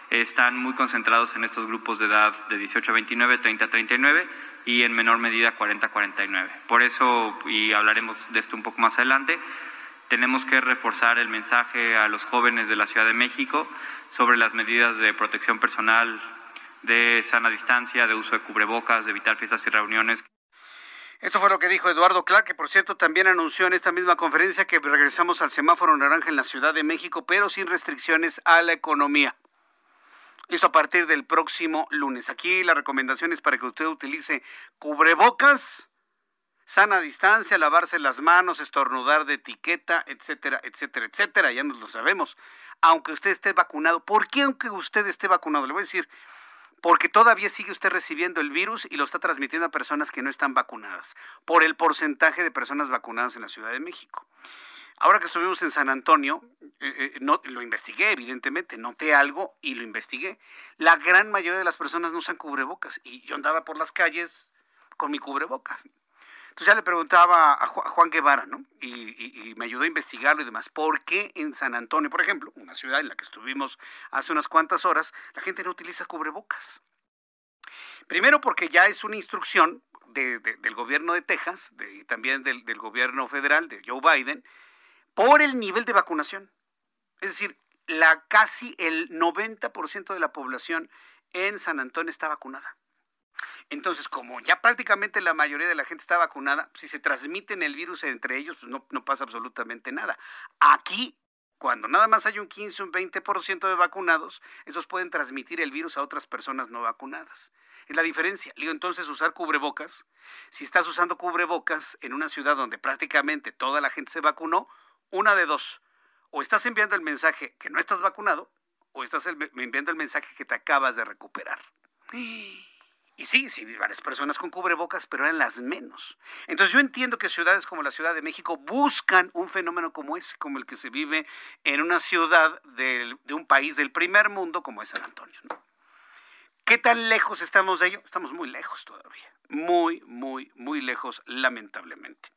están muy concentrados en estos grupos de edad de 18 a 29, 30 a 39 y en menor medida 40 a 49. Por eso, y hablaremos de esto un poco más adelante, tenemos que reforzar el mensaje a los jóvenes de la Ciudad de México sobre las medidas de protección personal, de sana distancia, de uso de cubrebocas, de evitar fiestas y reuniones. Esto fue lo que dijo Eduardo Clark, que por cierto también anunció en esta misma conferencia que regresamos al semáforo naranja en la Ciudad de México, pero sin restricciones a la economía. Esto a partir del próximo lunes. Aquí la recomendación es para que usted utilice cubrebocas, sana distancia, lavarse las manos, estornudar de etiqueta, etcétera, etcétera, etcétera. Ya nos lo sabemos. Aunque usted esté vacunado. ¿Por qué aunque usted esté vacunado? Le voy a decir, porque todavía sigue usted recibiendo el virus y lo está transmitiendo a personas que no están vacunadas, por el porcentaje de personas vacunadas en la Ciudad de México. Ahora que estuvimos en San Antonio, eh, eh, no, lo investigué, evidentemente, noté algo y lo investigué. La gran mayoría de las personas no usan cubrebocas y yo andaba por las calles con mi cubrebocas. Entonces ya le preguntaba a Juan Guevara, ¿no? Y, me ayudó a investigarlo y demás. ¿Por qué en San Antonio, por ejemplo, una ciudad en la que estuvimos hace unas cuantas horas, la gente no utiliza cubrebocas? Primero porque ya es una instrucción del gobierno de Texas y también del, del gobierno federal, de Joe Biden, por el nivel de vacunación. Es decir, la casi el 90% de la población en San Antonio está vacunada. Entonces, como ya prácticamente la mayoría de la gente está vacunada, si se transmiten el virus entre ellos, pues no, no pasa absolutamente nada. Aquí cuando nada más hay un 15, un 20% de vacunados, esos pueden transmitir el virus a otras personas no vacunadas. Es la diferencia. Digo, entonces usar cubrebocas. Si estás usando cubrebocas en una ciudad donde prácticamente toda la gente se vacunó, una de dos. O estás enviando el mensaje que no estás vacunado, o estás enviando el mensaje que te acabas de recuperar. Y sí, sí, varias personas con cubrebocas, pero eran las menos. Entonces yo entiendo que ciudades como la Ciudad de México buscan un fenómeno como ese, como el que se vive en una ciudad de un país del primer mundo como es San Antonio. ¿Qué tan lejos estamos de ello? Estamos muy lejos todavía muy, muy, muy lejos, lamentablemente.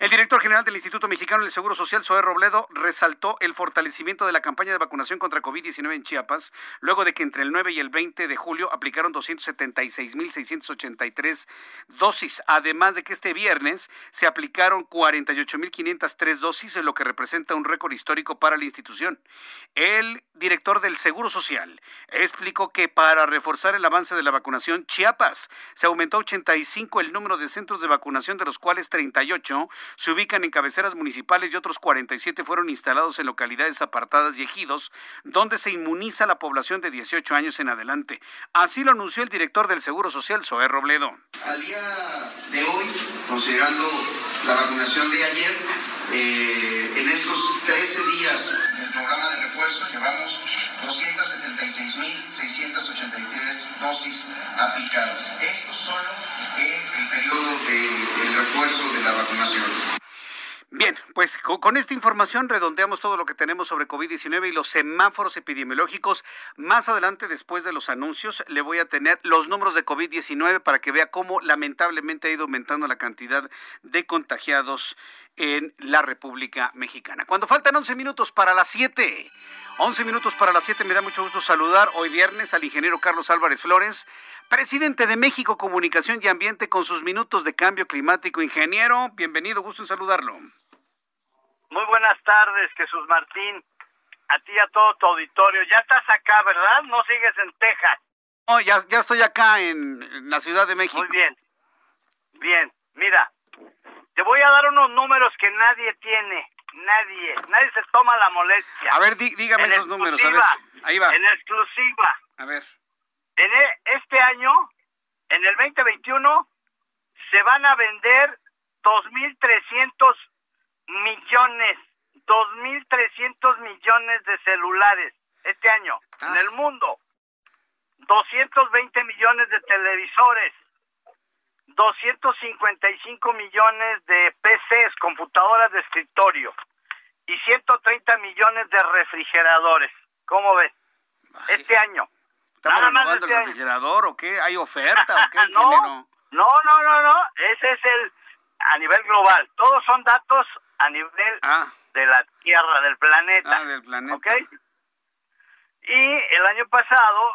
El director general del Instituto Mexicano del Seguro Social, Zoé Robledo, resaltó el fortalecimiento de la campaña de vacunación contra COVID-19 en Chiapas, luego de que entre el 9 y el 20 de julio aplicaron 276.683 dosis, además de que este viernes se aplicaron 48.503 dosis, lo que representa un récord histórico para la institución. El director del Seguro Social explicó que para reforzar el avance de la vacunación, Chiapas se aumentó 85 el número de centros de vacunación, de los cuales 38 se ubican en cabeceras municipales y otros 47 fueron instalados en localidades apartadas y ejidos, donde se inmuniza la población de 18 años en adelante. Así lo anunció el director del Seguro Social, Zoé Robledo. Al día de hoy, considerando la vacunación de ayer, eh, en estos 13 días del programa de refuerzo llevamos 276.683 dosis aplicadas. Esto solo en el periodo del refuerzo de la vacunación. Bien, pues con esta información redondeamos todo lo que tenemos sobre COVID-19 y los semáforos epidemiológicos. Más adelante, después de los anuncios, le voy a tener los números de COVID-19 para que vea cómo lamentablemente ha ido aumentando la cantidad de contagiados en la República Mexicana. Cuando faltan 11 minutos para las 7, 11 minutos para las 7, me da mucho gusto saludar hoy viernes al ingeniero Carlos Álvarez Flores, presidente de México Comunicación y Ambiente con sus minutos de cambio climático. Ingeniero, bienvenido, gusto en saludarlo. Muy buenas tardes, Jesús Martín. A ti y a todo tu auditorio. Ya estás acá, ¿verdad? No sigues en Texas. No, ya, ya estoy acá en, en la Ciudad de México. Muy bien. Bien, mira, te voy a dar unos números que nadie tiene. Nadie. Nadie se toma la molestia. A ver, dígame esos números. A ver, ahí va. En exclusiva. A ver. En e, este año, en el 2021, se van a vender 2.300 millones, 2.300 millones de celulares este año en Ah. el mundo. 220 millones de televisores. 255 millones de PCs, computadoras de escritorio, y 130 millones de refrigeradores. ¿Cómo ves? Este año. ¿Estamos Nada más este el año. refrigerador o qué? ¿Hay oferta o qué, no, no, no, no, no. Ese es el a nivel global. Todos son datos a nivel de la Tierra, del planeta. Ah, del planeta. ¿Ok? Y el año pasado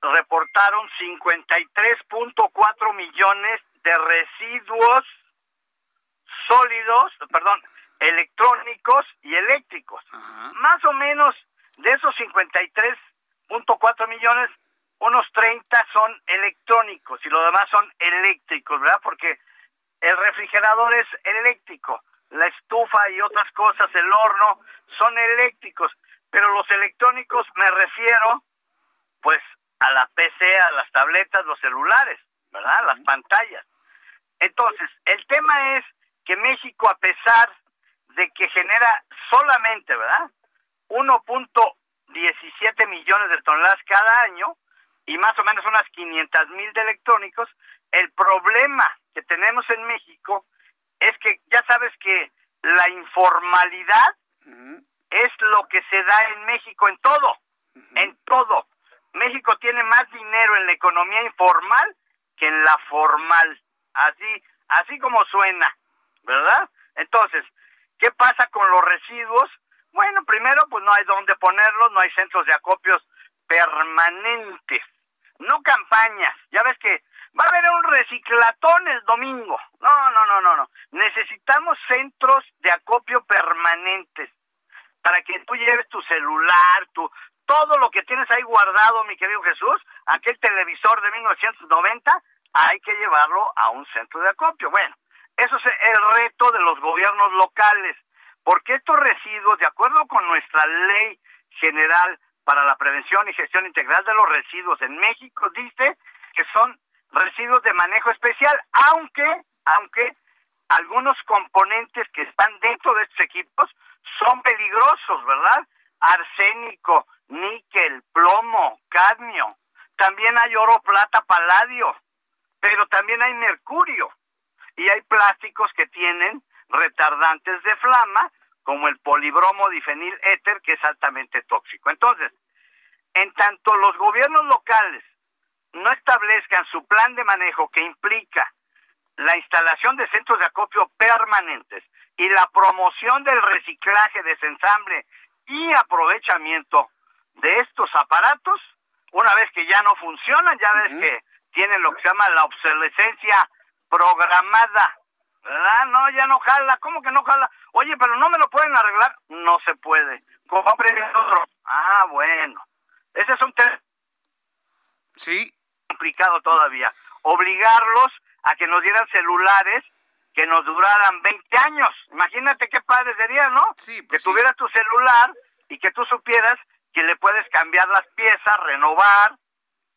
reportaron 53.4 millones de residuos sólidos, perdón, electrónicos y eléctricos. Más o menos de esos 53.4 millones, unos 30 son electrónicos y los demás son eléctricos, ¿verdad? Porque el refrigerador es eléctrico, la estufa y otras cosas, el horno, son eléctricos, pero los electrónicos me refiero, pues, a la PC, a las tabletas, los celulares, ¿verdad? Las pantallas. Entonces, el tema es que México, a pesar de que genera solamente, ¿verdad? 1.17 millones de toneladas cada año y más o menos unas 500 mil de electrónicos, el problema que tenemos en México es que ya sabes que la informalidad es lo que se da en México en todo, en todo. México tiene más dinero en la economía informal que en la formal, así, así como suena, ¿verdad? Entonces, ¿qué pasa con los residuos? Bueno, primero, pues no hay dónde ponerlos, no hay centros de acopios permanentes, no campañas. Ya ves que va a haber un reciclatón el domingo. No, no, no, no, no. Necesitamos centros de acopio permanentes para que tú lleves tu celular, tu todo lo que tienes ahí guardado, mi querido Jesús, aquel televisor de 1990, hay que llevarlo a un centro de acopio. Bueno, eso es el reto de los gobiernos locales, porque estos residuos, de acuerdo con nuestra ley general para la prevención y gestión integral de los residuos en México, dice que son residuos de manejo especial, aunque, aunque algunos componentes que están dentro de estos equipos son peligrosos, ¿verdad? Arsénico, níquel, plomo, cadmio. También hay oro, plata, paladio, pero también hay mercurio. Y hay plásticos que tienen retardantes de flama, como el polibromo difenil éter, que es altamente tóxico. Entonces, en tanto los gobiernos locales no establezcan su plan de manejo que implica la instalación de centros de acopio permanentes y la promoción del reciclaje, desensamble y aprovechamiento de estos aparatos, una vez que ya no funcionan, ya ves que tienen lo que se llama la obsolescencia programada, ¿verdad? No, ya no jala, ¿cómo que no jala? Oye, pero no me lo pueden arreglar, no se puede. Compren otro. Ah, bueno. Ese es un tema sí. complicado todavía. Obligarlos a que nos dieran celulares que nos duraran 20 años. Imagínate qué padre sería, ¿no? Sí, que tuviera tu celular y que tú supieras que le puedes cambiar las piezas, renovar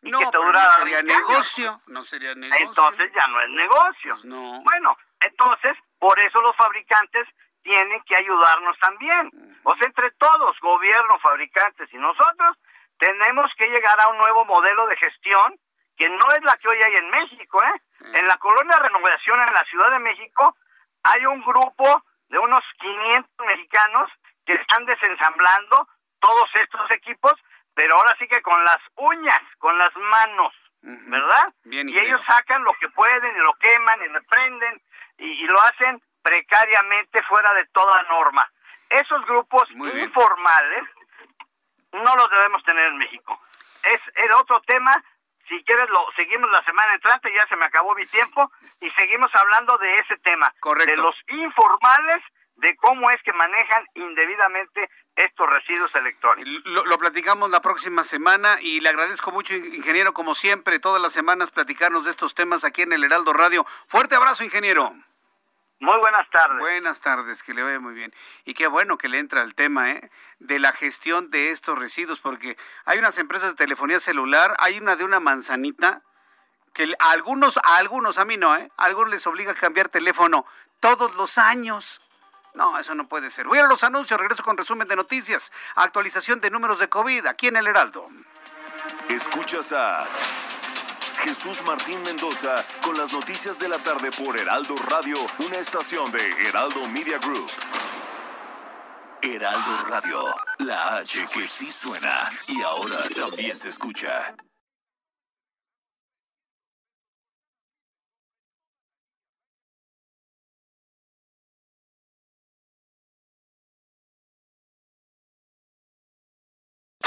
y no, que te durara no sería 20 años. negocio, no sería negocio. Pues Entonces ya no es negocio. no. Bueno, entonces por eso los fabricantes tienen que ayudarnos también. O sea, entre todos, gobierno, fabricantes y nosotros, tenemos que llegar a un nuevo modelo de gestión que no es la que hoy hay en México, ¿eh? En la colonia Renovación en la Ciudad de México hay un grupo de unos 500 mexicanos que están desensamblando todos estos equipos, pero ahora sí que con las uñas, con las manos, ¿verdad? Bien, y ellos sacan lo que pueden y lo queman y lo prenden y, y lo hacen precariamente fuera de toda norma. Esos grupos informales no los debemos tener en México. Es el otro tema. Si quieres, lo seguimos la semana entrante. Ya se me acabó mi tiempo. Y seguimos hablando de ese tema. Correcto. De los informales, de cómo es que manejan indebidamente estos residuos electrónicos. Lo, lo platicamos la próxima semana y le agradezco mucho, ingeniero, como siempre, todas las semanas platicarnos de estos temas aquí en el Heraldo Radio. Fuerte abrazo, ingeniero. Muy buenas tardes. Buenas tardes, que le vaya muy bien. Y qué bueno que le entra al tema, ¿eh? De la gestión de estos residuos, porque hay unas empresas de telefonía celular, hay una de una manzanita, que a algunos, a algunos, a mí no, ¿eh? A algunos les obliga a cambiar teléfono todos los años. No, eso no puede ser. Voy a los anuncios, regreso con resumen de noticias, actualización de números de COVID aquí en el Heraldo. Escuchas a Jesús Martín Mendoza con las noticias de la tarde por Heraldo Radio, una estación de Heraldo Media Group. Heraldo Radio, la H que sí suena y ahora también se escucha.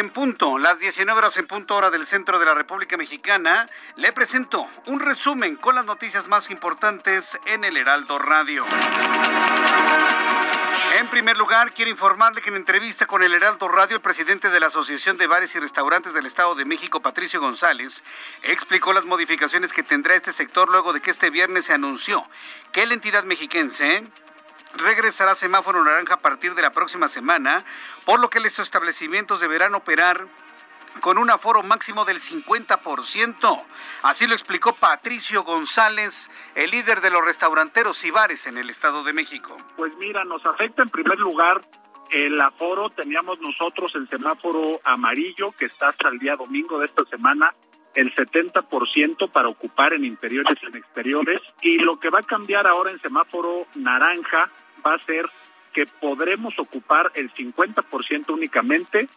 En punto, las 19 horas en punto hora del centro de la República Mexicana. Le presento un resumen con las noticias más importantes en el Heraldo Radio. En primer lugar, quiero informarle que en entrevista con el Heraldo Radio, el presidente de la Asociación de Bares y Restaurantes del Estado de México, Patricio González, explicó las modificaciones que tendrá este sector luego de que este viernes se anunció que la entidad mexiquense regresará semáforo naranja a partir de la próxima semana, por lo que los establecimientos deberán operar con un aforo máximo del 50%. Así lo explicó Patricio González, el líder de los restauranteros y bares en el Estado de México. Pues mira, nos afecta en primer lugar el aforo. Teníamos nosotros el semáforo amarillo que está hasta el día domingo de esta semana el 70% para ocupar en interiores y en exteriores. Y lo que va a cambiar ahora en semáforo naranja va a ser que podremos ocupar el 50% únicamente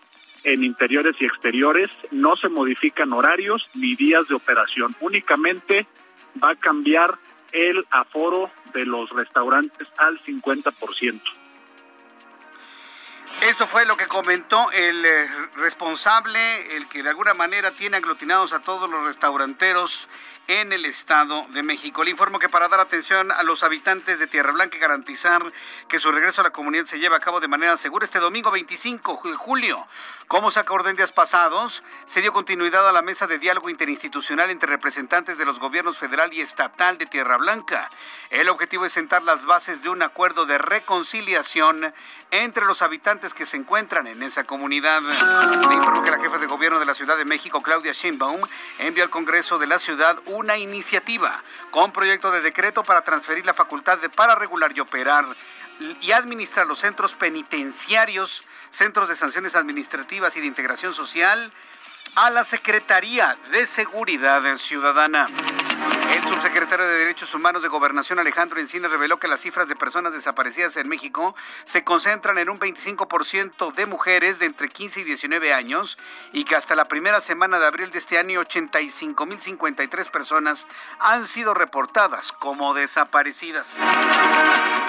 en interiores y exteriores. No se modifican horarios ni días de operación. Únicamente va a cambiar el aforo de los restaurantes al 50%. Esto fue lo que comentó el eh, responsable, el que de alguna manera tiene aglutinados a todos los restauranteros en el Estado de México. Le informo que para dar atención a los habitantes de Tierra Blanca y garantizar que su regreso a la comunidad se lleve a cabo de manera segura este domingo 25 de julio, como se acordó en días pasados, se dio continuidad a la mesa de diálogo interinstitucional entre representantes de los gobiernos federal y estatal de Tierra Blanca. El objetivo es sentar las bases de un acuerdo de reconciliación entre los habitantes que se encuentran en esa comunidad. Le informo que la jefa de gobierno de la Ciudad de México, Claudia Sheinbaum, envió al Congreso de la ciudad una iniciativa con proyecto de decreto para transferir la facultad de para regular y operar y administrar los centros penitenciarios, centros de sanciones administrativas y de integración social a la Secretaría de Seguridad Ciudadana. El subsecretario de Derechos Humanos de Gobernación Alejandro Encina reveló que las cifras de personas desaparecidas en México se concentran en un 25% de mujeres de entre 15 y 19 años y que hasta la primera semana de abril de este año 85.053 personas han sido reportadas como desaparecidas.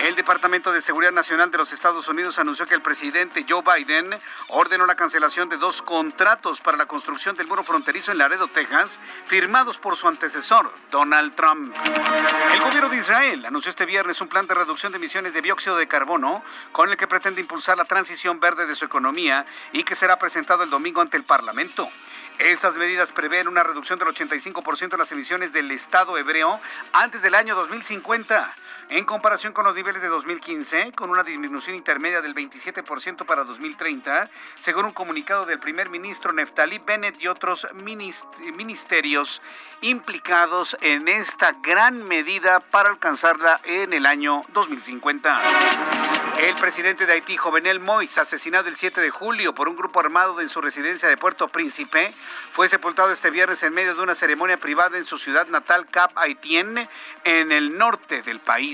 El Departamento de Seguridad Nacional de los Estados Unidos anunció que el presidente Joe Biden ordenó la cancelación de dos contratos para la construcción del muro fronterizo en Laredo, Texas, firmados por su antecesor, Donald Trump. El gobierno de Israel anunció este viernes un plan de reducción de emisiones de dióxido de carbono con el que pretende impulsar la transición verde de su economía y que será presentado el domingo ante el Parlamento. Estas medidas prevén una reducción del 85% de las emisiones del Estado hebreo antes del año 2050 en comparación con los niveles de 2015, con una disminución intermedia del 27% para 2030, según un comunicado del primer ministro Neftali Bennett y otros ministerios implicados en esta gran medida para alcanzarla en el año 2050. El presidente de Haití, Jovenel Moïse, asesinado el 7 de julio por un grupo armado en su residencia de Puerto Príncipe, fue sepultado este viernes en medio de una ceremonia privada en su ciudad natal, Cap Haitien, en el norte del país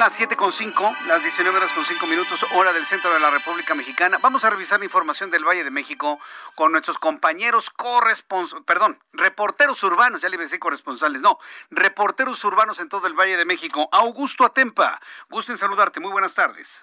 Las 7.5, las 19 horas con 5 minutos, hora del centro de la República Mexicana. Vamos a revisar la información del Valle de México con nuestros compañeros corresponsales, perdón, reporteros urbanos, ya le iba a decir corresponsales, no, reporteros urbanos en todo el Valle de México. Augusto Atempa, gusto en saludarte, muy buenas tardes.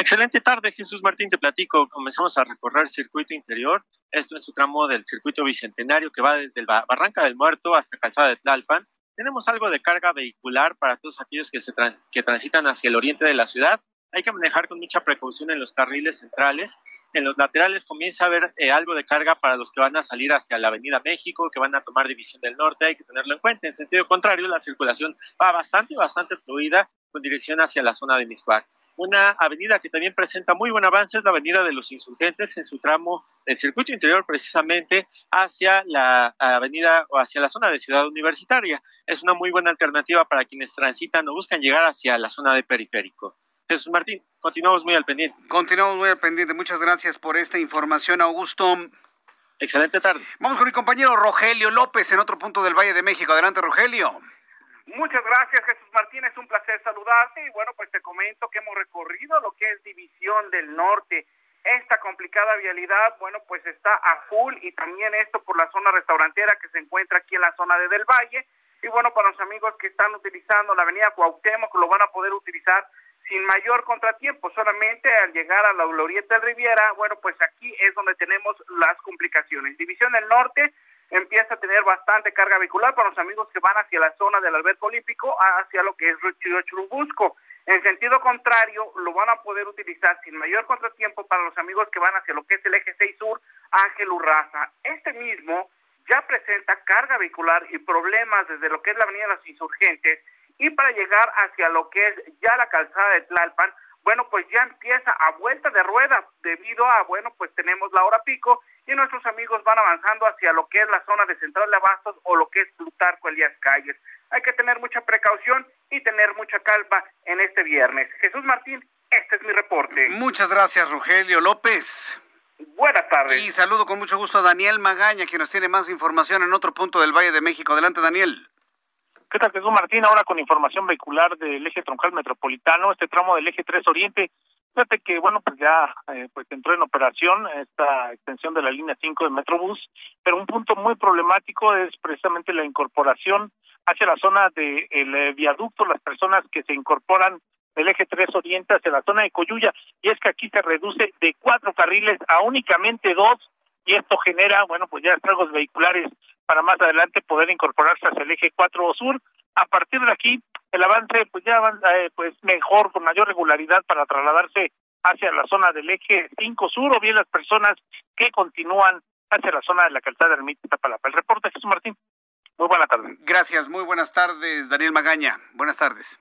Excelente tarde, Jesús Martín, te platico. Comenzamos a recorrer el circuito interior. Esto es su tramo del circuito bicentenario que va desde el Barranca del Muerto hasta Calzada de Tlalpan tenemos algo de carga vehicular para todos aquellos que, se que transitan hacia el oriente de la ciudad. Hay que manejar con mucha precaución en los carriles centrales. En los laterales comienza a haber eh, algo de carga para los que van a salir hacia la Avenida México, que van a tomar División del Norte. Hay que tenerlo en cuenta. En sentido contrario, la circulación va bastante, bastante fluida con dirección hacia la zona de Miscuac. Una avenida que también presenta muy buen avance es la Avenida de los Insurgentes en su tramo del circuito interior precisamente hacia la avenida o hacia la zona de Ciudad Universitaria. Es una muy buena alternativa para quienes transitan o buscan llegar hacia la zona de periférico. Jesús Martín, continuamos muy al pendiente. Continuamos muy al pendiente. Muchas gracias por esta información, Augusto. Excelente tarde. Vamos con mi compañero Rogelio López en otro punto del Valle de México. Adelante, Rogelio. Muchas gracias, Jesús Martín. Es un placer saludarte. Y bueno, pues te comento que hemos recorrido lo que es División del Norte. Esta complicada vialidad, bueno, pues está a full y también esto por la zona restaurantera que se encuentra aquí en la zona de Del Valle. Y bueno, para los amigos que están utilizando la avenida Cuauhtémoc, lo van a poder utilizar sin mayor contratiempo, solamente al llegar a la Glorieta del Riviera, bueno, pues aquí es donde tenemos las complicaciones. División del Norte, empieza a tener bastante carga vehicular para los amigos que van hacia la zona del alberto olímpico, hacia lo que es Río Churubusco. En sentido contrario, lo van a poder utilizar sin mayor contratiempo para los amigos que van hacia lo que es el eje 6 sur, Ángel Urraza. Este mismo ya presenta carga vehicular y problemas desde lo que es la avenida de los insurgentes y para llegar hacia lo que es ya la calzada de Tlalpan, bueno, pues ya empieza a vuelta de rueda debido a, bueno, pues tenemos la hora pico y nuestros amigos van avanzando hacia lo que es la zona de Central de Abastos o lo que es Plutarco Elías Calles. Hay que tener mucha precaución y tener mucha calma en este viernes. Jesús Martín, este es mi reporte. Muchas gracias, Rogelio López. Buenas tardes. Y saludo con mucho gusto a Daniel Magaña, que nos tiene más información en otro punto del Valle de México. Adelante, Daniel. ¿Qué tal, Jesús Martín? Ahora con información vehicular del eje troncal metropolitano, este tramo del eje 3 Oriente Fíjate que, bueno, pues ya eh, pues entró en operación esta extensión de la línea 5 de Metrobús, pero un punto muy problemático es precisamente la incorporación hacia la zona del de eh, viaducto, las personas que se incorporan del eje 3 Oriente hacia la zona de Coyuya, y es que aquí se reduce de cuatro carriles a únicamente dos, y esto genera, bueno, pues ya estragos vehiculares para más adelante poder incorporarse hacia el eje 4 Sur. A partir de aquí, el avance pues ya avanza eh, pues mejor, con mayor regularidad para trasladarse hacia la zona del eje 5 Sur o bien las personas que continúan hacia la zona de la calzada Ermita Tapalapa. El reporte Jesús Martín. Muy buenas tardes. Gracias, muy buenas tardes, Daniel Magaña. Buenas tardes.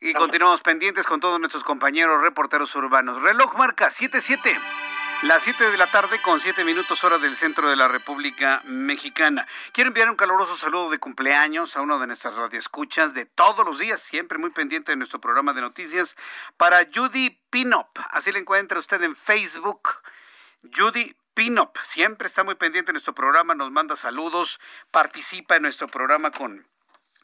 Y continuamos pendientes con todos nuestros compañeros reporteros urbanos. Reloj marca 77. Las 7 de la tarde con 7 minutos hora del centro de la República Mexicana. Quiero enviar un caluroso saludo de cumpleaños a uno de nuestras radioescuchas de todos los días, siempre muy pendiente de nuestro programa de noticias, para Judy Pinop. Así la encuentra usted en Facebook. Judy Pinop, siempre está muy pendiente de nuestro programa, nos manda saludos, participa en nuestro programa con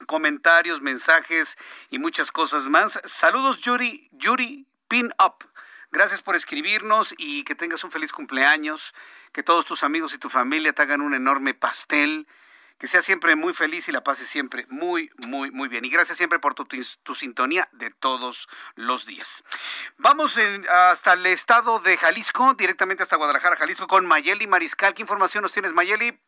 comentarios, mensajes y muchas cosas más. Saludos, Yuri, Yuri Pin Up. Gracias por escribirnos y que tengas un feliz cumpleaños, que todos tus amigos y tu familia te hagan un enorme pastel, que sea siempre muy feliz y la pases siempre muy, muy, muy bien. Y gracias siempre por tu, tu sintonía de todos los días. Vamos hasta el estado de Jalisco, directamente hasta Guadalajara, Jalisco, con Mayeli Mariscal. ¿Qué información nos tienes, Mayeli?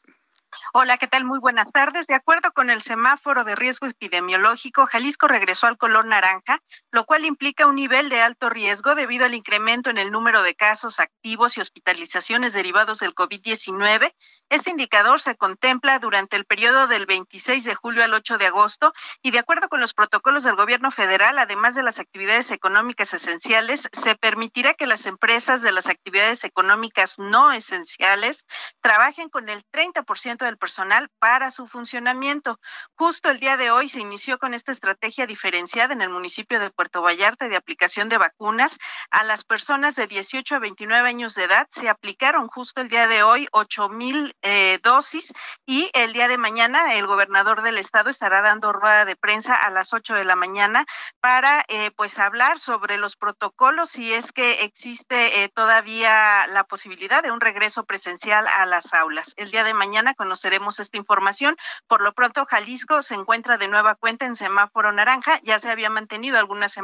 Hola, ¿qué tal? Muy buenas tardes. De acuerdo con el semáforo de riesgo epidemiológico, Jalisco regresó al color naranja, lo cual implica un nivel de alto riesgo debido al incremento en el número de casos activos y hospitalizaciones derivados del COVID-19. Este indicador se contempla durante el periodo del 26 de julio al 8 de agosto y de acuerdo con los protocolos del gobierno federal, además de las actividades económicas esenciales, se permitirá que las empresas de las actividades económicas no esenciales trabajen con el 30% del personal para su funcionamiento. Justo el día de hoy se inició con esta estrategia diferenciada en el municipio de Puerto Vallarta de aplicación de vacunas a las personas de 18 a 29 años de edad. Se aplicaron justo el día de hoy 8 mil eh, dosis y el día de mañana el gobernador del estado estará dando rueda de prensa a las 8 de la mañana para eh, pues hablar sobre los protocolos si es que existe eh, todavía la posibilidad de un regreso presencial a las aulas. El día de mañana conoceremos esta información. Por lo pronto, Jalisco se encuentra de nueva cuenta en semáforo naranja, ya se había mantenido algunas,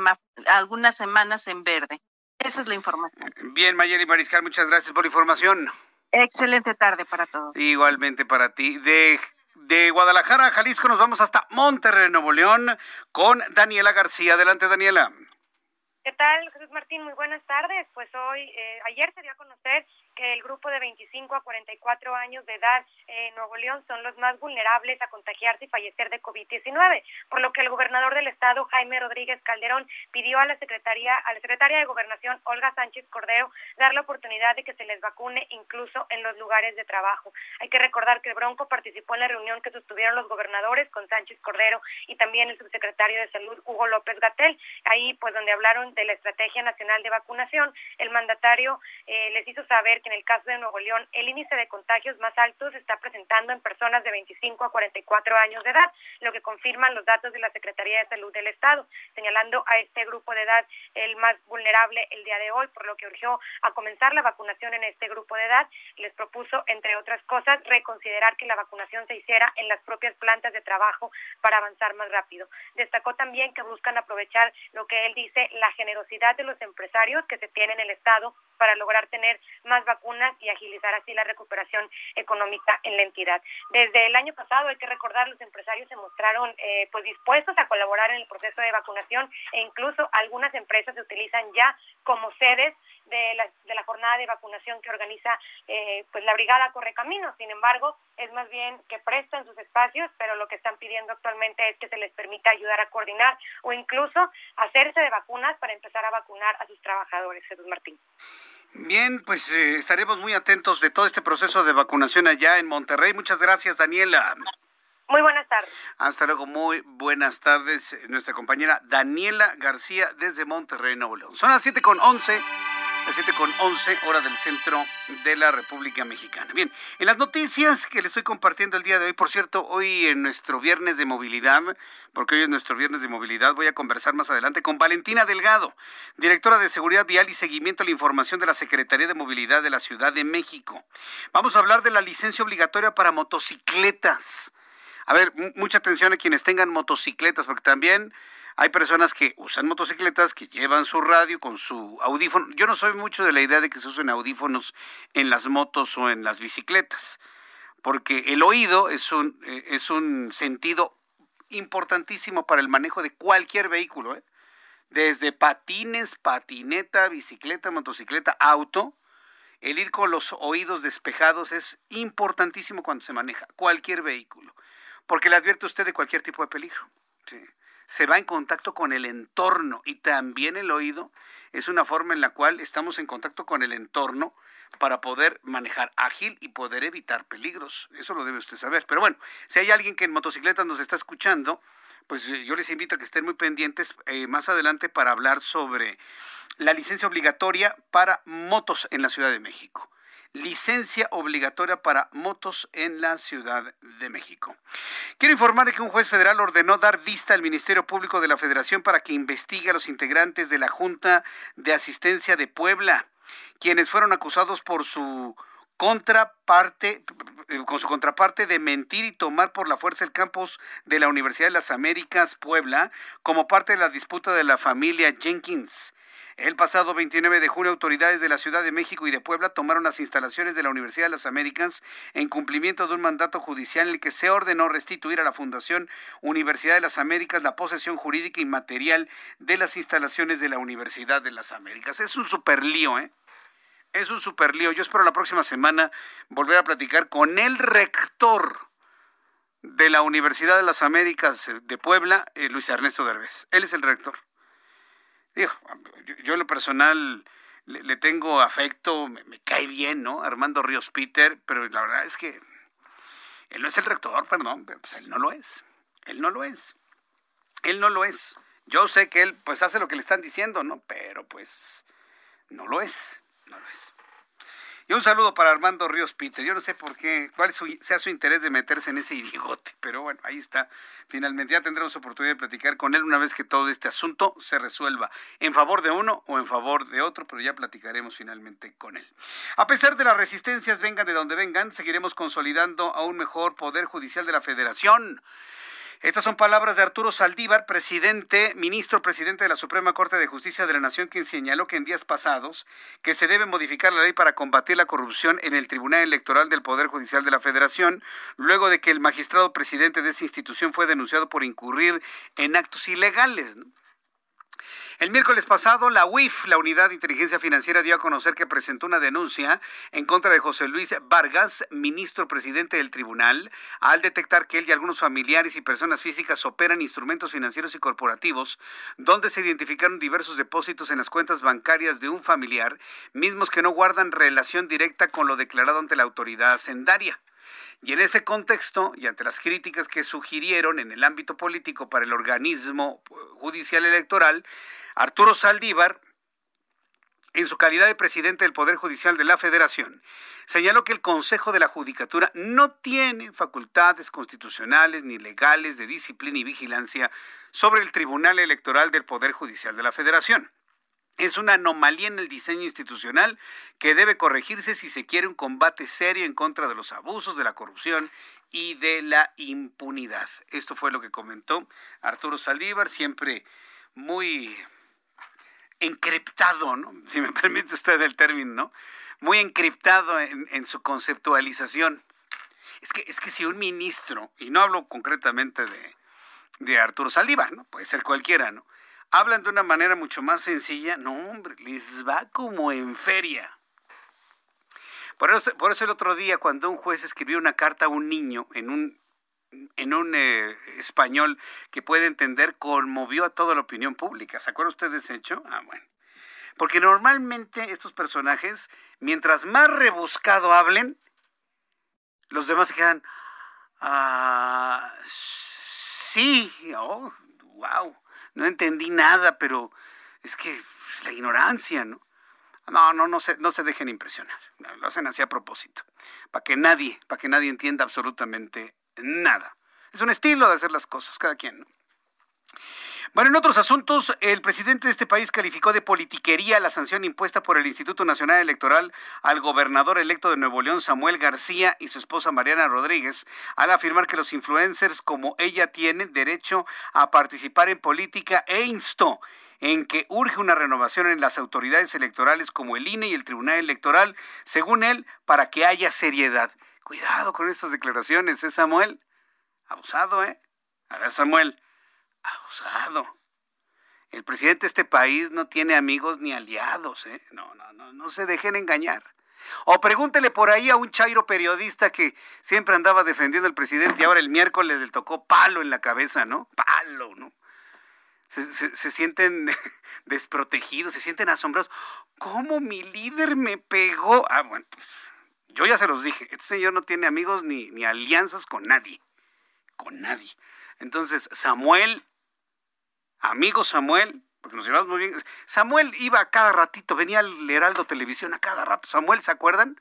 algunas semanas en verde. Esa es la información. Bien, Mayeli Mariscal, muchas gracias por la información. Excelente tarde para todos. Igualmente para ti. De, de Guadalajara a Jalisco nos vamos hasta Monterrey, Nuevo León, con Daniela García. Adelante, Daniela. ¿Qué tal, Jesús Martín? Muy buenas tardes. Pues hoy, eh, ayer se dio a conocer que el grupo de 25 a 44 años de edad en Nuevo León son los más vulnerables a contagiarse y fallecer de COVID-19, por lo que el gobernador del estado, Jaime Rodríguez Calderón, pidió a la Secretaría, a la Secretaria de Gobernación, Olga Sánchez Cordero, dar la oportunidad de que se les vacune incluso en los lugares de trabajo. Hay que recordar que Bronco participó en la reunión que sostuvieron los gobernadores con Sánchez Cordero y también el subsecretario de Salud, Hugo López Gatel, ahí pues donde hablaron de la Estrategia Nacional de Vacunación. El mandatario eh, les hizo saber que en el caso de Nuevo León, el índice de contagios más alto se está presentando en personas de 25 a 44 años de edad, lo que confirman los datos de la Secretaría de Salud del Estado, señalando a este grupo de edad el más vulnerable el día de hoy, por lo que urgió a comenzar la vacunación en este grupo de edad. Les propuso, entre otras cosas, reconsiderar que la vacunación se hiciera en las propias plantas de trabajo para avanzar más rápido. Destacó también que buscan aprovechar lo que él dice, la generosidad de los empresarios que se tiene en el Estado para lograr tener más vacunas y agilizar así la recuperación económica en la entidad. Desde el año pasado, hay que recordar, los empresarios se mostraron eh, pues dispuestos a colaborar en el proceso de vacunación e incluso algunas empresas se utilizan ya como sedes de la, de la jornada de vacunación que organiza eh, pues la brigada Correcaminos. Sin embargo, es más bien que prestan sus espacios, pero lo que están pidiendo actualmente es que se les permita ayudar a coordinar o incluso hacerse de vacunas para empezar a vacunar a sus trabajadores. Jesús Martín. Bien, pues eh, estaremos muy atentos de todo este proceso de vacunación allá en Monterrey. Muchas gracias, Daniela. Muy buenas tardes. Hasta luego, muy buenas tardes. Nuestra compañera Daniela García desde Monterrey, Nuevo León. Son las 7 con 11. Las 7 con 11, hora del centro de la República Mexicana. Bien, en las noticias que le estoy compartiendo el día de hoy, por cierto, hoy en nuestro viernes de movilidad, porque hoy es nuestro viernes de movilidad, voy a conversar más adelante con Valentina Delgado, directora de Seguridad Vial y Seguimiento a la Información de la Secretaría de Movilidad de la Ciudad de México. Vamos a hablar de la licencia obligatoria para motocicletas. A ver, mucha atención a quienes tengan motocicletas, porque también hay personas que usan motocicletas, que llevan su radio con su audífono. Yo no soy mucho de la idea de que se usen audífonos en las motos o en las bicicletas, porque el oído es un, eh, es un sentido importantísimo para el manejo de cualquier vehículo, ¿eh? desde patines, patineta, bicicleta, motocicleta, auto. El ir con los oídos despejados es importantísimo cuando se maneja cualquier vehículo, porque le advierte usted de cualquier tipo de peligro. Sí se va en contacto con el entorno y también el oído es una forma en la cual estamos en contacto con el entorno para poder manejar ágil y poder evitar peligros. Eso lo debe usted saber. Pero bueno, si hay alguien que en motocicleta nos está escuchando, pues eh, yo les invito a que estén muy pendientes eh, más adelante para hablar sobre la licencia obligatoria para motos en la Ciudad de México licencia obligatoria para motos en la Ciudad de México. Quiero informar que un juez federal ordenó dar vista al Ministerio Público de la Federación para que investigue a los integrantes de la Junta de Asistencia de Puebla, quienes fueron acusados por su contraparte, con su contraparte de mentir y tomar por la fuerza el campus de la Universidad de las Américas Puebla como parte de la disputa de la familia Jenkins. El pasado 29 de junio, autoridades de la Ciudad de México y de Puebla tomaron las instalaciones de la Universidad de las Américas en cumplimiento de un mandato judicial en el que se ordenó restituir a la Fundación Universidad de las Américas la posesión jurídica y material de las instalaciones de la Universidad de las Américas. Es un super lío, ¿eh? Es un super lío. Yo espero la próxima semana volver a platicar con el rector de la Universidad de las Américas de Puebla, eh, Luis Ernesto Derbez. Él es el rector. Digo, yo, en lo personal le, tengo afecto, me, cae bien, ¿no? Armando Ríos Peter, pero la verdad es que él no es el rector, perdón, pero pues él no lo es. Él no lo es. Él no lo es. Yo sé que él pues hace lo que le están diciendo, ¿no? Pero pues no lo es, no lo es. Y un saludo para Armando Ríos Peter. Yo no sé por qué, cuál sea su interés de meterse en ese idiote, pero bueno, ahí está. Finalmente ya tendremos oportunidad de platicar con él una vez que todo este asunto se resuelva en favor de uno o en favor de otro, pero ya platicaremos finalmente con él. A pesar de las resistencias, vengan de donde vengan, seguiremos consolidando a un mejor poder judicial de la Federación. Estas son palabras de Arturo Saldívar, presidente, ministro presidente de la Suprema Corte de Justicia de la Nación, quien señaló que en días pasados que se debe modificar la ley para combatir la corrupción en el Tribunal Electoral del Poder Judicial de la Federación, luego de que el magistrado presidente de esa institución fue denunciado por incurrir en actos ilegales. El miércoles pasado, la UIF, la Unidad de Inteligencia Financiera, dio a conocer que presentó una denuncia en contra de José Luis Vargas, ministro presidente del tribunal, al detectar que él y algunos familiares y personas físicas operan instrumentos financieros y corporativos, donde se identificaron diversos depósitos en las cuentas bancarias de un familiar, mismos que no guardan relación directa con lo declarado ante la autoridad hacendaria. Y en ese contexto, y ante las críticas que sugirieron en el ámbito político para el organismo judicial electoral, Arturo Saldívar, en su calidad de presidente del Poder Judicial de la Federación, señaló que el Consejo de la Judicatura no tiene facultades constitucionales ni legales de disciplina y vigilancia sobre el Tribunal Electoral del Poder Judicial de la Federación. Es una anomalía en el diseño institucional que debe corregirse si se quiere un combate serio en contra de los abusos, de la corrupción y de la impunidad. Esto fue lo que comentó Arturo Saldívar, siempre muy encriptado, ¿no? Si me permite usted el término, ¿no? Muy encriptado en, su conceptualización. Es que, es que si un ministro, y no hablo concretamente de, de Arturo Saldívar, ¿no? Puede ser cualquiera, ¿no? Hablan de una manera mucho más sencilla, no, hombre, les va como en feria. Por eso, por eso el otro día, cuando un juez escribió una carta a un niño en un en un eh, español que puede entender, conmovió a toda la opinión pública. ¿Se acuerda usted de ese hecho? Ah, bueno. Porque normalmente estos personajes, mientras más rebuscado hablen, los demás se quedan, ah, sí, oh, wow, no entendí nada, pero es que la ignorancia, ¿no? No, no, no se, no se dejen impresionar. Lo hacen así a propósito. Para que nadie, para que nadie entienda absolutamente nada. Es un estilo de hacer las cosas, cada quien. Bueno, en otros asuntos, el presidente de este país calificó de politiquería la sanción impuesta por el Instituto Nacional Electoral al gobernador electo de Nuevo León, Samuel García, y su esposa Mariana Rodríguez, al afirmar que los influencers como ella tienen derecho a participar en política e instó en que urge una renovación en las autoridades electorales como el INE y el Tribunal Electoral, según él, para que haya seriedad. Cuidado con estas declaraciones, ¿eh, Samuel? Abusado, ¿eh? A ver, Samuel, abusado. El presidente de este país no tiene amigos ni aliados, ¿eh? No, no, no, no se dejen engañar. O pregúntele por ahí a un chairo periodista que siempre andaba defendiendo al presidente y ahora el miércoles le tocó palo en la cabeza, ¿no? Palo, ¿no? Se, sienten desprotegidos, se sienten asombrados. ¿Cómo mi líder me pegó? Ah, bueno, pues yo ya se los dije, este señor no tiene amigos ni, ni alianzas con nadie, con nadie. Entonces, Samuel, amigo Samuel, porque nos llevamos muy bien. Samuel iba a cada ratito, venía al Heraldo Televisión a cada rato. Samuel, ¿se acuerdan?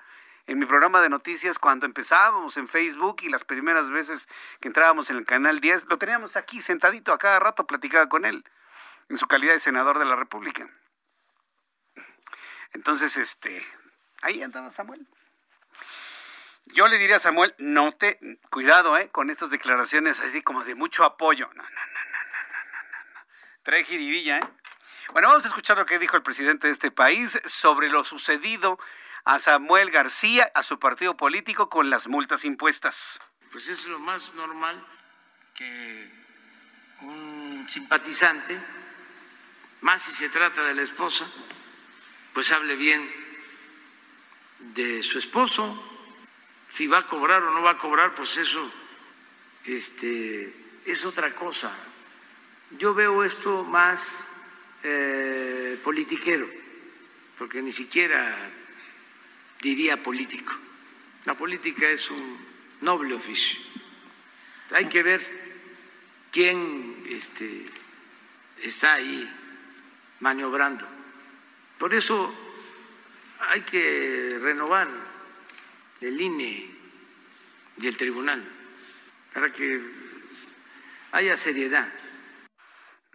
En mi programa de noticias, cuando empezábamos en Facebook y las primeras veces que entrábamos en el canal 10, lo teníamos aquí sentadito, a cada rato platicaba con él, en su calidad de senador de la República. Entonces, este, ahí andaba Samuel. Yo le diría a Samuel, no te, cuidado, eh, con estas declaraciones así como de mucho apoyo. No, no, no, no, no, no, no. Trae jiribilla, ¿eh? Bueno, vamos a escuchar lo que dijo el presidente de este país sobre lo sucedido a Samuel García, a su partido político, con las multas impuestas. Pues es lo más normal que un simpatizante, más si se trata de la esposa, pues hable bien de su esposo, si va a cobrar o no va a cobrar, pues eso este, es otra cosa. Yo veo esto más eh, politiquero, porque ni siquiera diría político. La política es un noble oficio. Hay que ver quién este, está ahí maniobrando. Por eso hay que renovar del INE y el tribunal, para que haya seriedad.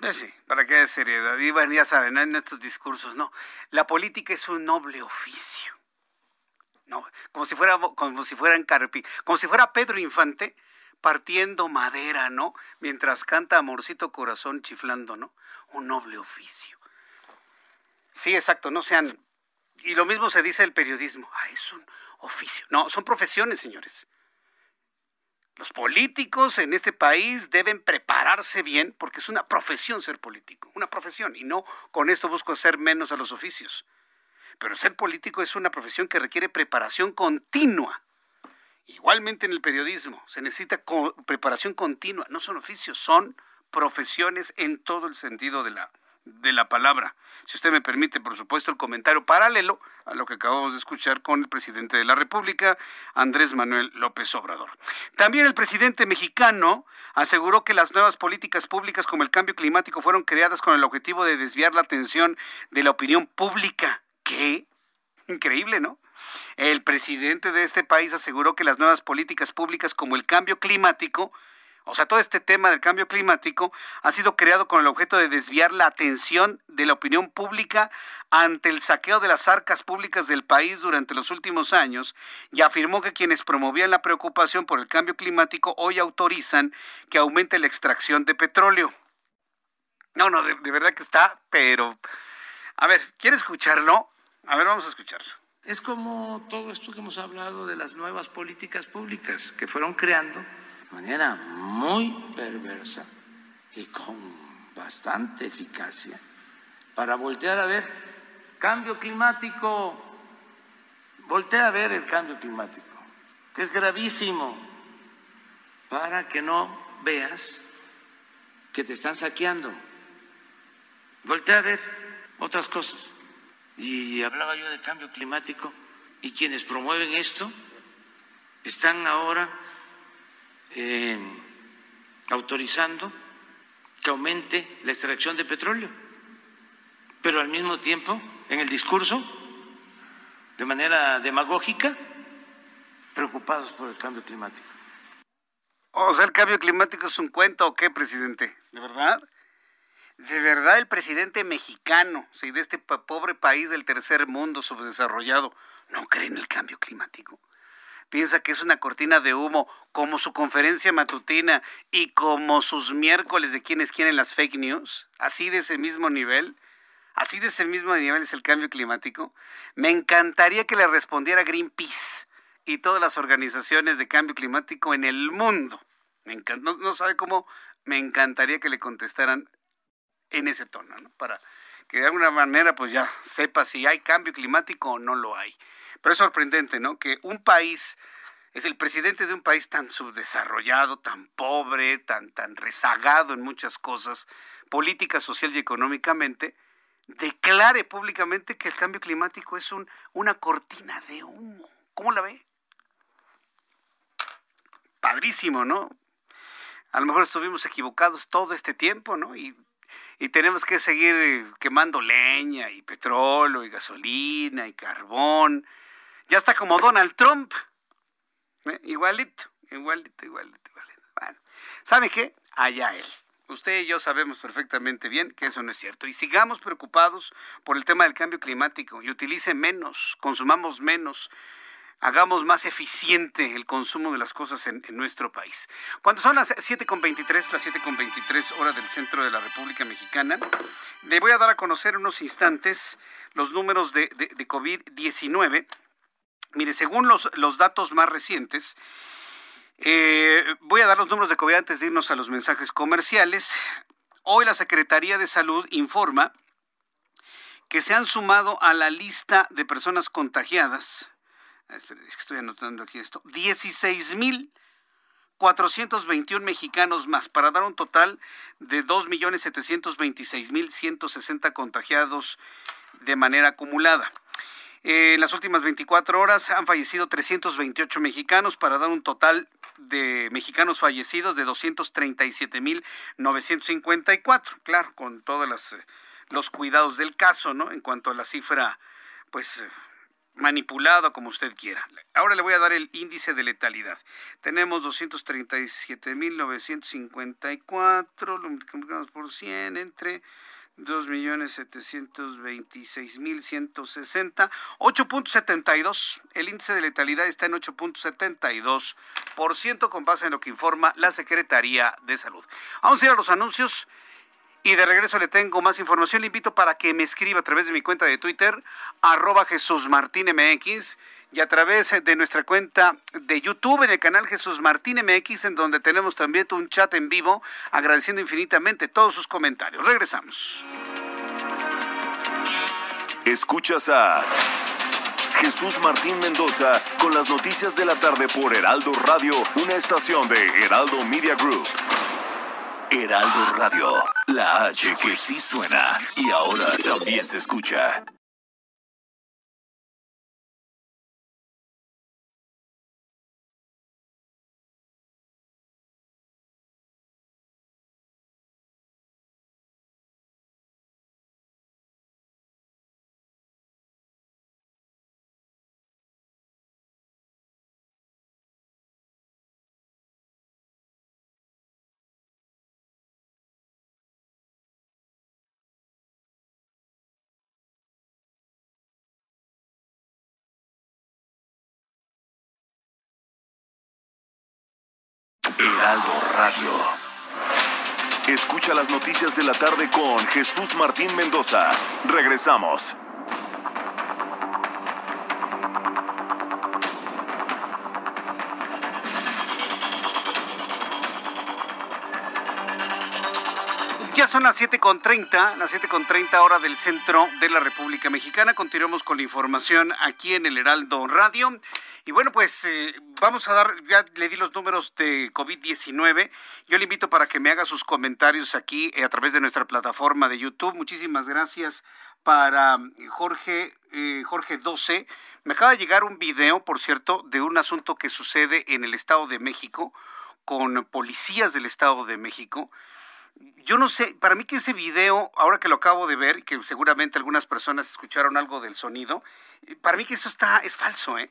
Eh, sí, para que haya seriedad. Y bueno, ya saben, en estos discursos, no. La política es un noble oficio. No, como si fuera, como si fueran como si fuera Pedro Infante partiendo madera, ¿no? Mientras canta Amorcito Corazón chiflando, ¿no? Un noble oficio. Sí, exacto, no sean. Y lo mismo se dice del periodismo. Ah, es un oficio. No, son profesiones, señores. Los políticos en este país deben prepararse bien porque es una profesión ser político, una profesión. Y no con esto busco hacer menos a los oficios. Pero ser político es una profesión que requiere preparación continua. Igualmente en el periodismo se necesita preparación continua. No son oficios, son profesiones en todo el sentido de la, de la palabra. Si usted me permite, por supuesto, el comentario paralelo a lo que acabamos de escuchar con el presidente de la República, Andrés Manuel López Obrador. También el presidente mexicano aseguró que las nuevas políticas públicas como el cambio climático fueron creadas con el objetivo de desviar la atención de la opinión pública. ¿Qué? Increíble, ¿no? El presidente de este país aseguró que las nuevas políticas públicas como el cambio climático o sea, todo este tema del cambio climático ha sido creado con el objeto de desviar la atención de la opinión pública ante el saqueo de las arcas públicas del país durante los últimos años y afirmó que quienes promovían la preocupación por el cambio climático hoy autorizan que aumente la extracción de petróleo. No, no, de, verdad que está, pero... A ver, ¿quiere escucharlo? A ver, vamos a escucharlo. Es como todo esto que hemos hablado de las nuevas políticas públicas que fueron creando manera muy perversa y con bastante eficacia para voltear a ver cambio climático, voltea a ver el cambio climático, que es gravísimo, para que no veas que te están saqueando. Voltea a ver otras cosas. Y hablaba yo de cambio climático y quienes promueven esto están ahora eh, autorizando que aumente la extracción de petróleo, pero al mismo tiempo, en el discurso, de manera demagógica, preocupados por el cambio climático. O sea, el cambio climático es un cuento o qué, presidente? ¿De verdad? ¿De verdad el presidente mexicano, sí, de este pobre país del tercer mundo subdesarrollado, no cree en el cambio climático? Piensa que es una cortina de humo, como su conferencia matutina y como sus miércoles de quienes quieren las fake news, así de ese mismo nivel. Así de ese mismo nivel es el cambio climático. Me encantaría que le respondiera Greenpeace y todas las organizaciones de cambio climático en el mundo. Me no, no, sabe cómo me encantaría que le contestaran en ese tono, ¿no? Para que de alguna manera pues ya sepa si hay cambio climático o no lo hay. Pero es sorprendente, ¿no? Que un país es el presidente de un país tan subdesarrollado, tan pobre, tan tan rezagado en muchas cosas, política, social y económicamente, declare públicamente que el cambio climático es un, una cortina de humo. ¿Cómo la ve? Padrísimo, ¿no? A lo mejor estuvimos equivocados todo este tiempo, ¿no? Y, y tenemos que seguir quemando leña y petróleo y gasolina y carbón. Ya está como Donald Trump. ¿eh? Igualito, igualito, igualito, igualito. Bueno, ¿sabe qué? Allá él. Usted y yo sabemos perfectamente bien que eso no es cierto. Y sigamos preocupados por el tema del cambio climático y utilice menos, consumamos menos, hagamos más eficiente el consumo de las cosas en, nuestro país. Cuando son las 7.23, las 7.23 horas del centro de la República Mexicana, le voy a dar a conocer unos instantes los números de, de COVID-19. Mire, según los, los datos más recientes, eh, voy a dar los números de COVID antes de irnos a los mensajes comerciales. Hoy la Secretaría de Salud informa que se han sumado a la lista de personas contagiadas. Estoy anotando aquí esto. 16.421 mexicanos más para dar un total de 2.726.160 contagiados de manera acumulada. En las últimas 24 horas han fallecido 328 mexicanos para dar un total de mexicanos fallecidos de 237.954, claro, con todos eh, los cuidados del caso, ¿no? En cuanto a la cifra, pues eh, manipulada como usted quiera. Ahora le voy a dar el índice de letalidad. Tenemos 237.954, lo multiplicamos por 100 entre 2.726.160, 8.72. El índice de letalidad está en 8.72% con base en lo que informa la Secretaría de Salud. Vamos a ir a los anuncios y de regreso le tengo más información. Le invito para que me escriba a través de mi cuenta de Twitter, arroba Jesús Martín MX y a través de nuestra cuenta de YouTube en el canal Jesús Martín MX, en donde tenemos también un chat en vivo, agradeciendo infinitamente todos sus comentarios. Regresamos. Escuchas a Jesús Martín Mendoza con las noticias de la tarde por Heraldo Radio, una estación de Heraldo Media Group. Heraldo Radio, la H que sí suena y ahora también se escucha. Heraldo Radio. Escucha las noticias de la tarde con Jesús Martín Mendoza. Regresamos. Ya son las 7.30, las 7.30 hora del centro de la República Mexicana. Continuamos con la información aquí en el Heraldo Radio. Y bueno, pues eh, vamos a dar, ya le di los números de COVID-19. Yo le invito para que me haga sus comentarios aquí eh, a través de nuestra plataforma de YouTube. Muchísimas gracias para eh, Jorge, Jorge 12. Me acaba de llegar un video, por cierto, de un asunto que sucede en el Estado de México con policías del Estado de México yo no sé, para mí que ese video, ahora que lo acabo de ver que seguramente algunas personas escucharon algo del sonido, para mí que eso está, es falso, ¿eh?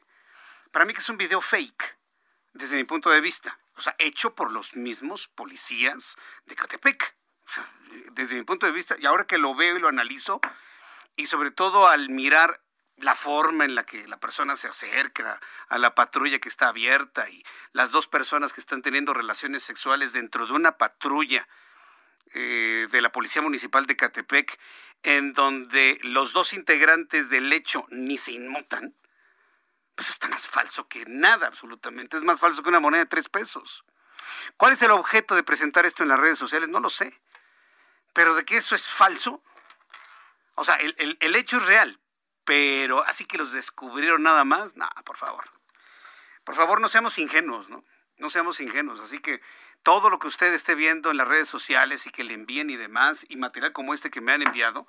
Para mí que es un video fake, desde mi punto de vista. O sea, hecho por los mismos policías de Catepec. desde mi punto de vista, y ahora que lo veo y lo analizo, y sobre todo al mirar la forma en la que la persona se acerca a la patrulla que está abierta y las dos personas que están teniendo relaciones sexuales dentro de una patrulla eh, de la Policía Municipal de Catepec, en donde los dos integrantes del hecho ni se inmutan, pues está más falso que nada, absolutamente. Es más falso que una moneda de tres pesos. ¿Cuál es el objeto de presentar esto en las redes sociales? No lo sé. Pero de que eso es falso, o sea, el, el hecho es real, pero así que los descubrieron nada más, nada, por favor. Por favor, no seamos ingenuos, ¿no? No seamos ingenuos. Así que todo lo que usted esté viendo en las redes sociales y que le envíen y demás, y material como este que me han enviado,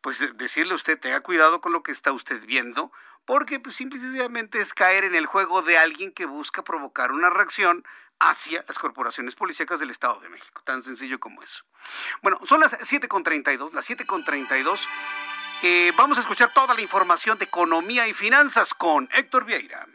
pues eh, decirle a usted, tenga cuidado con lo que está usted viendo, porque pues simplemente es caer en el juego de alguien que busca provocar una reacción hacia las corporaciones policíacas del Estado de México. Tan sencillo como eso. Bueno, son las 7.32, las 7.32. Eh, vamos a escuchar toda la información de economía y finanzas con Héctor Vieira.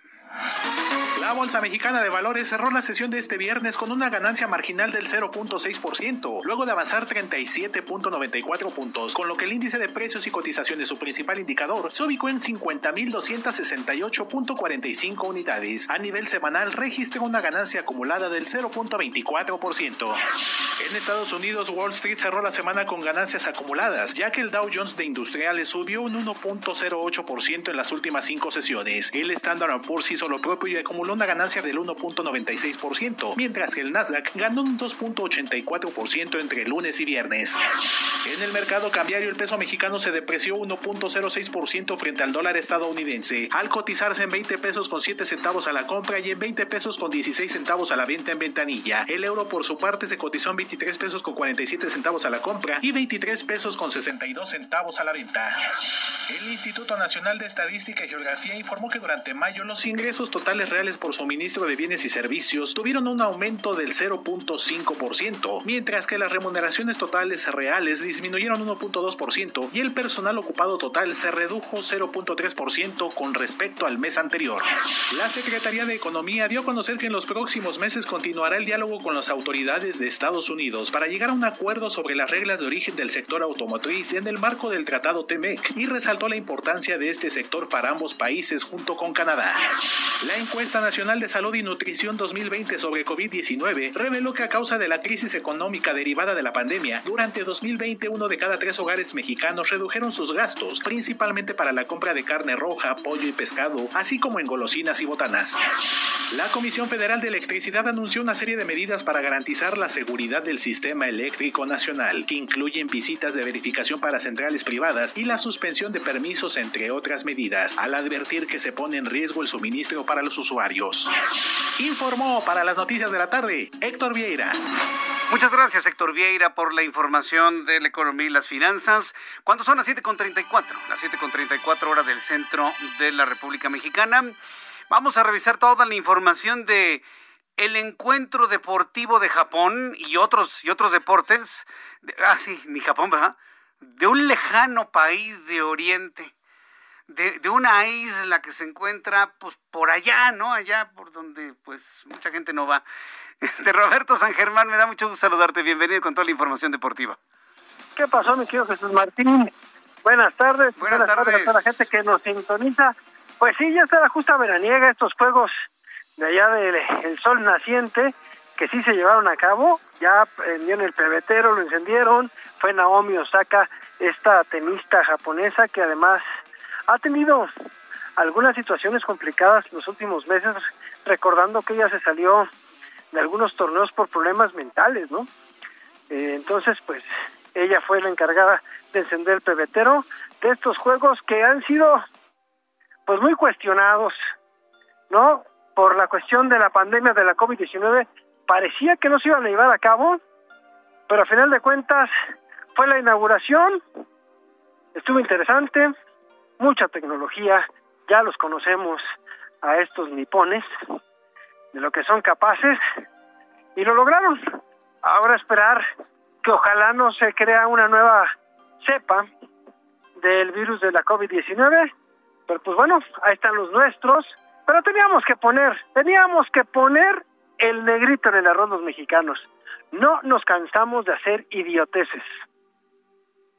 La Bolsa Mexicana de Valores cerró la sesión de este viernes con una ganancia marginal del 0.6%, luego de avanzar 37.94 puntos, con lo que el índice de precios y cotizaciones, su principal indicador, se ubicó en 50.268.45 unidades. A nivel semanal registró una ganancia acumulada del 0.24%. En Estados Unidos, Wall Street cerró la semana con ganancias acumuladas, ya que el Dow Jones de Industriales subió un 1.08% en las últimas cinco sesiones. El Standard Poor's hizo lo propio y acumuló una ganancia del 1.96%, mientras que el Nasdaq ganó un 2.84% entre lunes y viernes. En el mercado cambiario, el peso mexicano se depreció 1.06% frente al dólar estadounidense, al cotizarse en 20 pesos con 7 centavos a la compra y en 20 pesos con 16 centavos a la venta en ventanilla. El euro, por su parte, se cotizó en 23 pesos con 47 centavos a la compra y 23 pesos con 62 centavos a la venta. El Instituto Nacional de Estadística y Geografía informó que durante mayo los ingresos totales reales por suministro de bienes y servicios tuvieron un aumento del 0.5%, mientras que las remuneraciones totales reales disminuyeron 1.2% y el personal ocupado total se redujo 0.3% con respecto al mes anterior. La Secretaría de Economía dio a conocer que en los próximos meses continuará el diálogo con las autoridades de Estados Unidos para llegar a un acuerdo sobre las reglas de origen del sector automotriz en el marco del Tratado TEMEC y resaltó la importancia de este sector para ambos países junto con Canadá. La encuesta nacional de salud y nutrición 2020 sobre COVID-19 reveló que a causa de la crisis económica derivada de la pandemia, durante 2020 uno de cada tres hogares mexicanos redujeron sus gastos, principalmente para la compra de carne roja, pollo y pescado, así como en golosinas y botanas. La Comisión Federal de Electricidad anunció una serie de medidas para garantizar la seguridad del sistema eléctrico nacional, que incluyen visitas de verificación para centrales privadas y la suspensión de permisos, entre otras medidas, al advertir que se pone en riesgo el suministro para los usuarios. Informó para las noticias de la tarde Héctor Vieira. Muchas gracias, Héctor Vieira, por la información de la economía y las finanzas. ¿Cuánto son las 7.34? Las 7.34 horas del centro de la República Mexicana. Vamos a revisar toda la información de el encuentro deportivo de Japón y otros, y otros deportes. ah, sí, ni Japón, ¿verdad? De un lejano país de Oriente de, una isla que se encuentra pues por allá, ¿no? Allá por donde pues mucha gente no va. Este Roberto San Germán, me da mucho gusto saludarte. Bienvenido con toda la información deportiva. ¿Qué pasó, mi querido Jesús Martín? Buenas tardes. Buenas, tardes. a toda la gente que nos sintoniza. Pues sí, ya está la justa veraniega, estos juegos de allá del sol naciente, que sí se llevaron a cabo. Ya prendieron el pebetero, lo encendieron. Fue Naomi Osaka, esta tenista japonesa que además ha tenido algunas situaciones complicadas los últimos meses, recordando que ella se salió de algunos torneos por problemas mentales, ¿no? Eh, entonces, pues ella fue la encargada de encender el pebetero de estos juegos que han sido, pues, muy cuestionados, ¿no? Por la cuestión de la pandemia de la COVID-19, parecía que no se iban a llevar a cabo, pero a final de cuentas fue la inauguración, estuvo interesante, mucha tecnología, ya los conocemos a estos nipones, de lo que son capaces, y lo lograron. Ahora esperar que ojalá no se crea una nueva cepa del virus de la COVID-19, pero pues bueno, ahí están los nuestros, pero teníamos que poner, teníamos que poner el negrito en el arroz los mexicanos. No nos cansamos de hacer idioteces.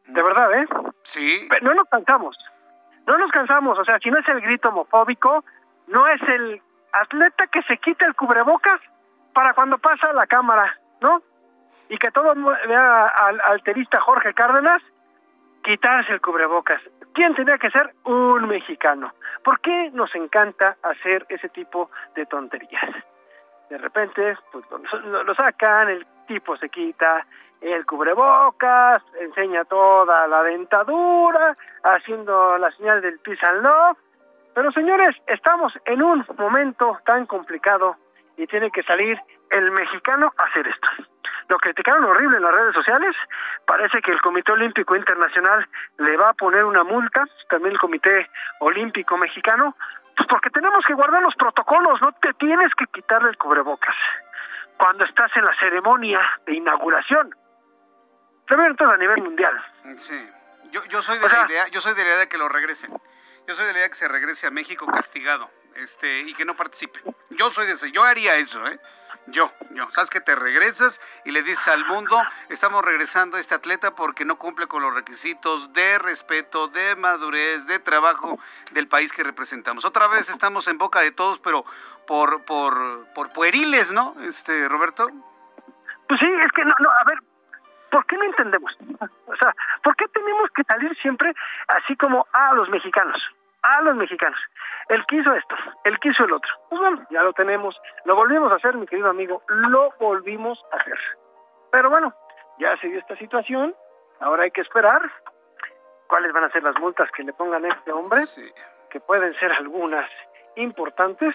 De verdad, ¿eh? Sí. no nos cansamos. No nos cansamos. O sea, si no es el grito homofóbico, no es el atleta que se quita el cubrebocas para cuando pasa la cámara, ¿no? Y que todo vea al alterista Jorge Cárdenas quitarse el cubrebocas. ¿Quién tenía que ser? Un mexicano. ¿Por qué nos encanta hacer ese tipo de tonterías? De repente, pues lo, lo sacan, el tipo se quita el cubrebocas, enseña toda la dentadura, haciendo la señal del peace and. Pero señores, estamos en un momento tan complicado y tiene que salir el mexicano a hacer esto. Lo criticaron horrible en las redes sociales. Parece que el Comité Olímpico Internacional le va a poner una multa, también el Comité Olímpico Mexicano, pues porque tenemos que guardar los protocolos, no te tienes que quitarle el cubrebocas cuando estás en la ceremonia de inauguración. Entonces a nivel mundial. Sí. Yo, yo soy de la idea, yo soy de la idea de que lo regresen. Yo soy de la idea de que se regrese a México castigado, este, y que no participe. Yo soy de ese, yo haría eso, ¿eh? Yo, yo. ¿Sabes que te regresas y le dices al mundo, estamos regresando a este atleta porque no cumple con los requisitos de respeto, de madurez, de trabajo del país que representamos? Otra vez estamos en boca de todos, pero por, por, por pueriles, ¿no, este, Roberto? Pues sí, es que no, no, a ver, ¿por qué no entendemos? O sea, ¿por qué tenemos que salir siempre así como a los mexicanos? A los mexicanos. El quiso esto, el quiso el otro. Pues bueno, ya lo tenemos. Lo volvimos a hacer, mi querido amigo. Lo volvimos a hacer. Pero bueno, ya se dio esta situación. Ahora hay que esperar cuáles van a ser las multas que le pongan a este hombre, que pueden ser algunas importantes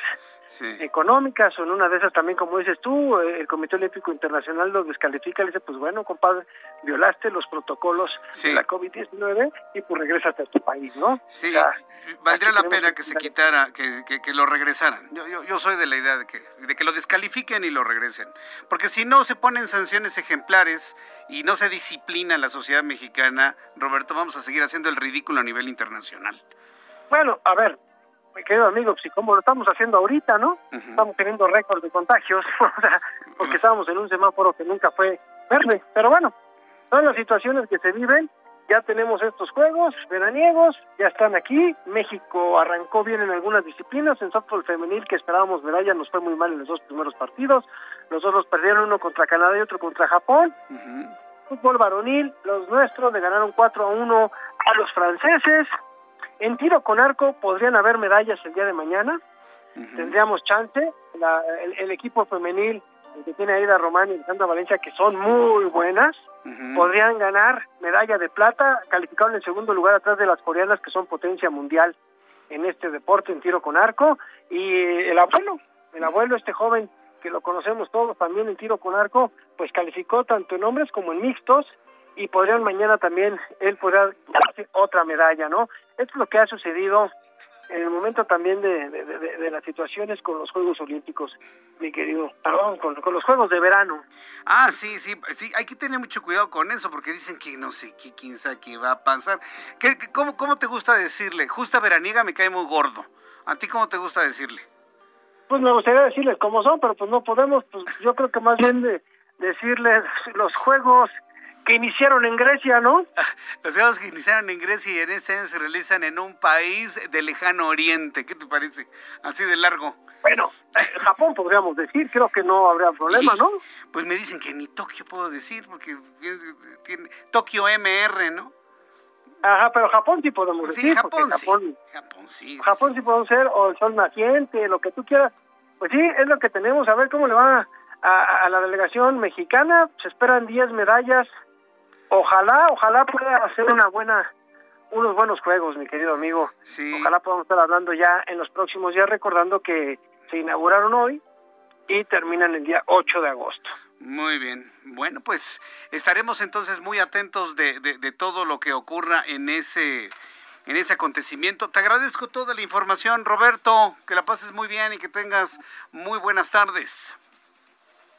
económicas o en una de esas también, como dices tú, eh, el Comité Olímpico Internacional lo descalifica y dice, pues bueno, compadre, violaste los protocolos de la COVID-19 y pues regrésate a tu país, ¿no? Sí, valdría la pena que se quitara, que, que, lo regresaran. Yo, yo, yo, soy de la idea de que, de que lo descalifiquen y lo regresen, porque si no se ponen sanciones ejemplares y no se disciplina la sociedad mexicana, Roberto, vamos a seguir haciendo el ridículo a nivel internacional. Bueno, a ver, mi querido amigo, si como lo estamos haciendo ahorita, ¿no? Estamos teniendo récord de contagios, porque estábamos en un semáforo que nunca fue verde. Pero bueno, son las situaciones que se viven. Ya tenemos estos juegos veraniegos, ya están aquí. México arrancó bien en algunas disciplinas. En softball femenil, que esperábamos medalla, nos fue muy mal en los dos primeros partidos. Los dos los perdieron, uno contra Canadá y otro contra Japón. Fútbol varonil, los nuestros le ganaron 4 a 1 a los franceses. En tiro con arco podrían haber medallas el día de mañana. Tendríamos chance. el, equipo femenil, el que tiene Aida Román y Alejandra Valencia, que son muy buenas, podrían ganar medalla de plata, calificaron en segundo lugar atrás de las coreanas, que son potencia mundial en este deporte, en tiro con arco. Y el abuelo, el abuelo, este joven que lo conocemos todos también en tiro con arco, pues calificó tanto en hombres como en mixtos y podrían mañana también él podrá darse otra medalla, ¿no? Esto es lo que ha sucedido en el momento también de, de, las situaciones con los Juegos Olímpicos, mi querido, perdón, con, los Juegos de verano. Ah, sí, sí, sí, hay que tener mucho cuidado con eso, porque dicen que no sé qué, quién sabe qué va a pasar. ¿Qué, cómo, ¿Cómo te gusta decirle? Justa veraniega me cae muy gordo. ¿A ti cómo te gusta decirle? Pues me gustaría decirles cómo son, pero pues no podemos, pues yo creo que más bien de decirles los Juegos que iniciaron en Grecia, ¿no? Los juegos que iniciaron en Grecia y en este año se realizan en un país de lejano oriente. ¿Qué te parece? Así de largo. Bueno, Japón podríamos decir, creo que no habría problema, ¿no? Pues me dicen que ni Tokio puedo decir, porque tiene Tokio MR, ¿no? Ajá, pero Japón sí podemos pues decir. Sí, Japón, Japón, Japón sí. Japón sí, podemos ser, o el sol naciente, lo que tú quieras. Pues sí, es lo que tenemos. A ver cómo le va a, a la delegación mexicana. Se esperan 10 medallas ojalá, ojalá pueda hacer una buena, unos buenos juegos, mi querido amigo. Ojalá podamos estar hablando ya en los próximos días, recordando que se inauguraron hoy y terminan el día 8 de agosto. Muy bien. Bueno, pues estaremos entonces muy atentos de, de, todo lo que ocurra en ese en ese acontecimiento. Te agradezco toda la información, Roberto. Que la pases muy bien y que tengas muy buenas tardes.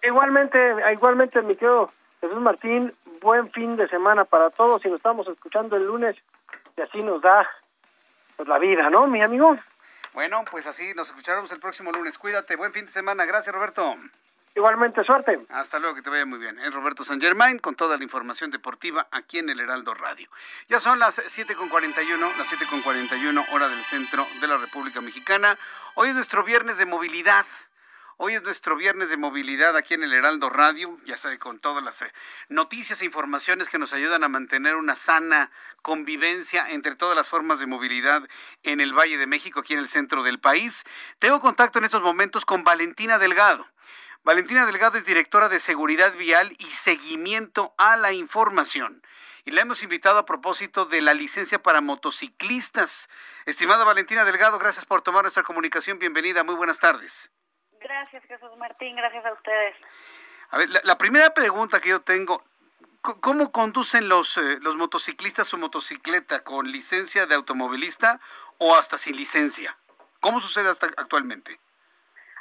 Igualmente, igualmente, mi querido Jesús Martín, buen fin de semana para todos y nos estamos escuchando el lunes y así nos da pues la vida, ¿no, mi amigo? Bueno, pues así nos escucharemos el próximo lunes. Cuídate, buen fin de semana. Gracias, Roberto. Igualmente, suerte. Hasta luego, que te vaya muy bien. Es Roberto San Germain con toda la información deportiva aquí en el Heraldo Radio. Ya son las 7.41, las 7.41 hora del centro de la República Mexicana. Hoy es nuestro viernes de movilidad. Hoy es nuestro viernes de movilidad aquí en el Heraldo Radio, ya sabe, con todas las eh, noticias e informaciones que nos ayudan a mantener una sana convivencia entre todas las formas de movilidad en el Valle de México, aquí en el centro del país. Tengo contacto en estos momentos con Valentina Delgado. Valentina Delgado es directora de Seguridad Vial y Seguimiento a la Información. Y la hemos invitado a propósito de la licencia para motociclistas. Estimada Valentina Delgado, gracias por tomar nuestra comunicación. Bienvenida, muy buenas tardes. Gracias, Jesús Martín, gracias a ustedes. A ver, la, primera pregunta que yo tengo, ¿cómo conducen los, eh, los motociclistas su motocicleta? ¿Con licencia de automovilista o hasta sin licencia? ¿Cómo sucede hasta actualmente?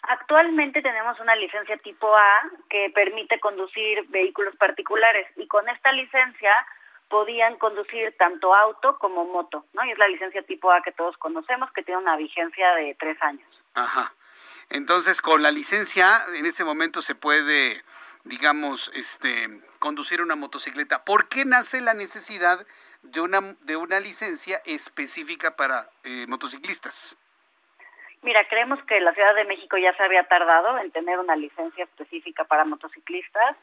Actualmente tenemos una licencia tipo A que permite conducir vehículos particulares y con esta licencia podían conducir tanto auto como moto, ¿no? Y es la licencia tipo A que todos conocemos que tiene una vigencia de tres años. Ajá. Entonces, con la licencia, en ese momento se puede, digamos, este, conducir una motocicleta. ¿Por qué nace la necesidad de una, de una licencia específica para eh, motociclistas? Mira, creemos que la Ciudad de México ya se había tardado en tener una licencia específica para motociclistas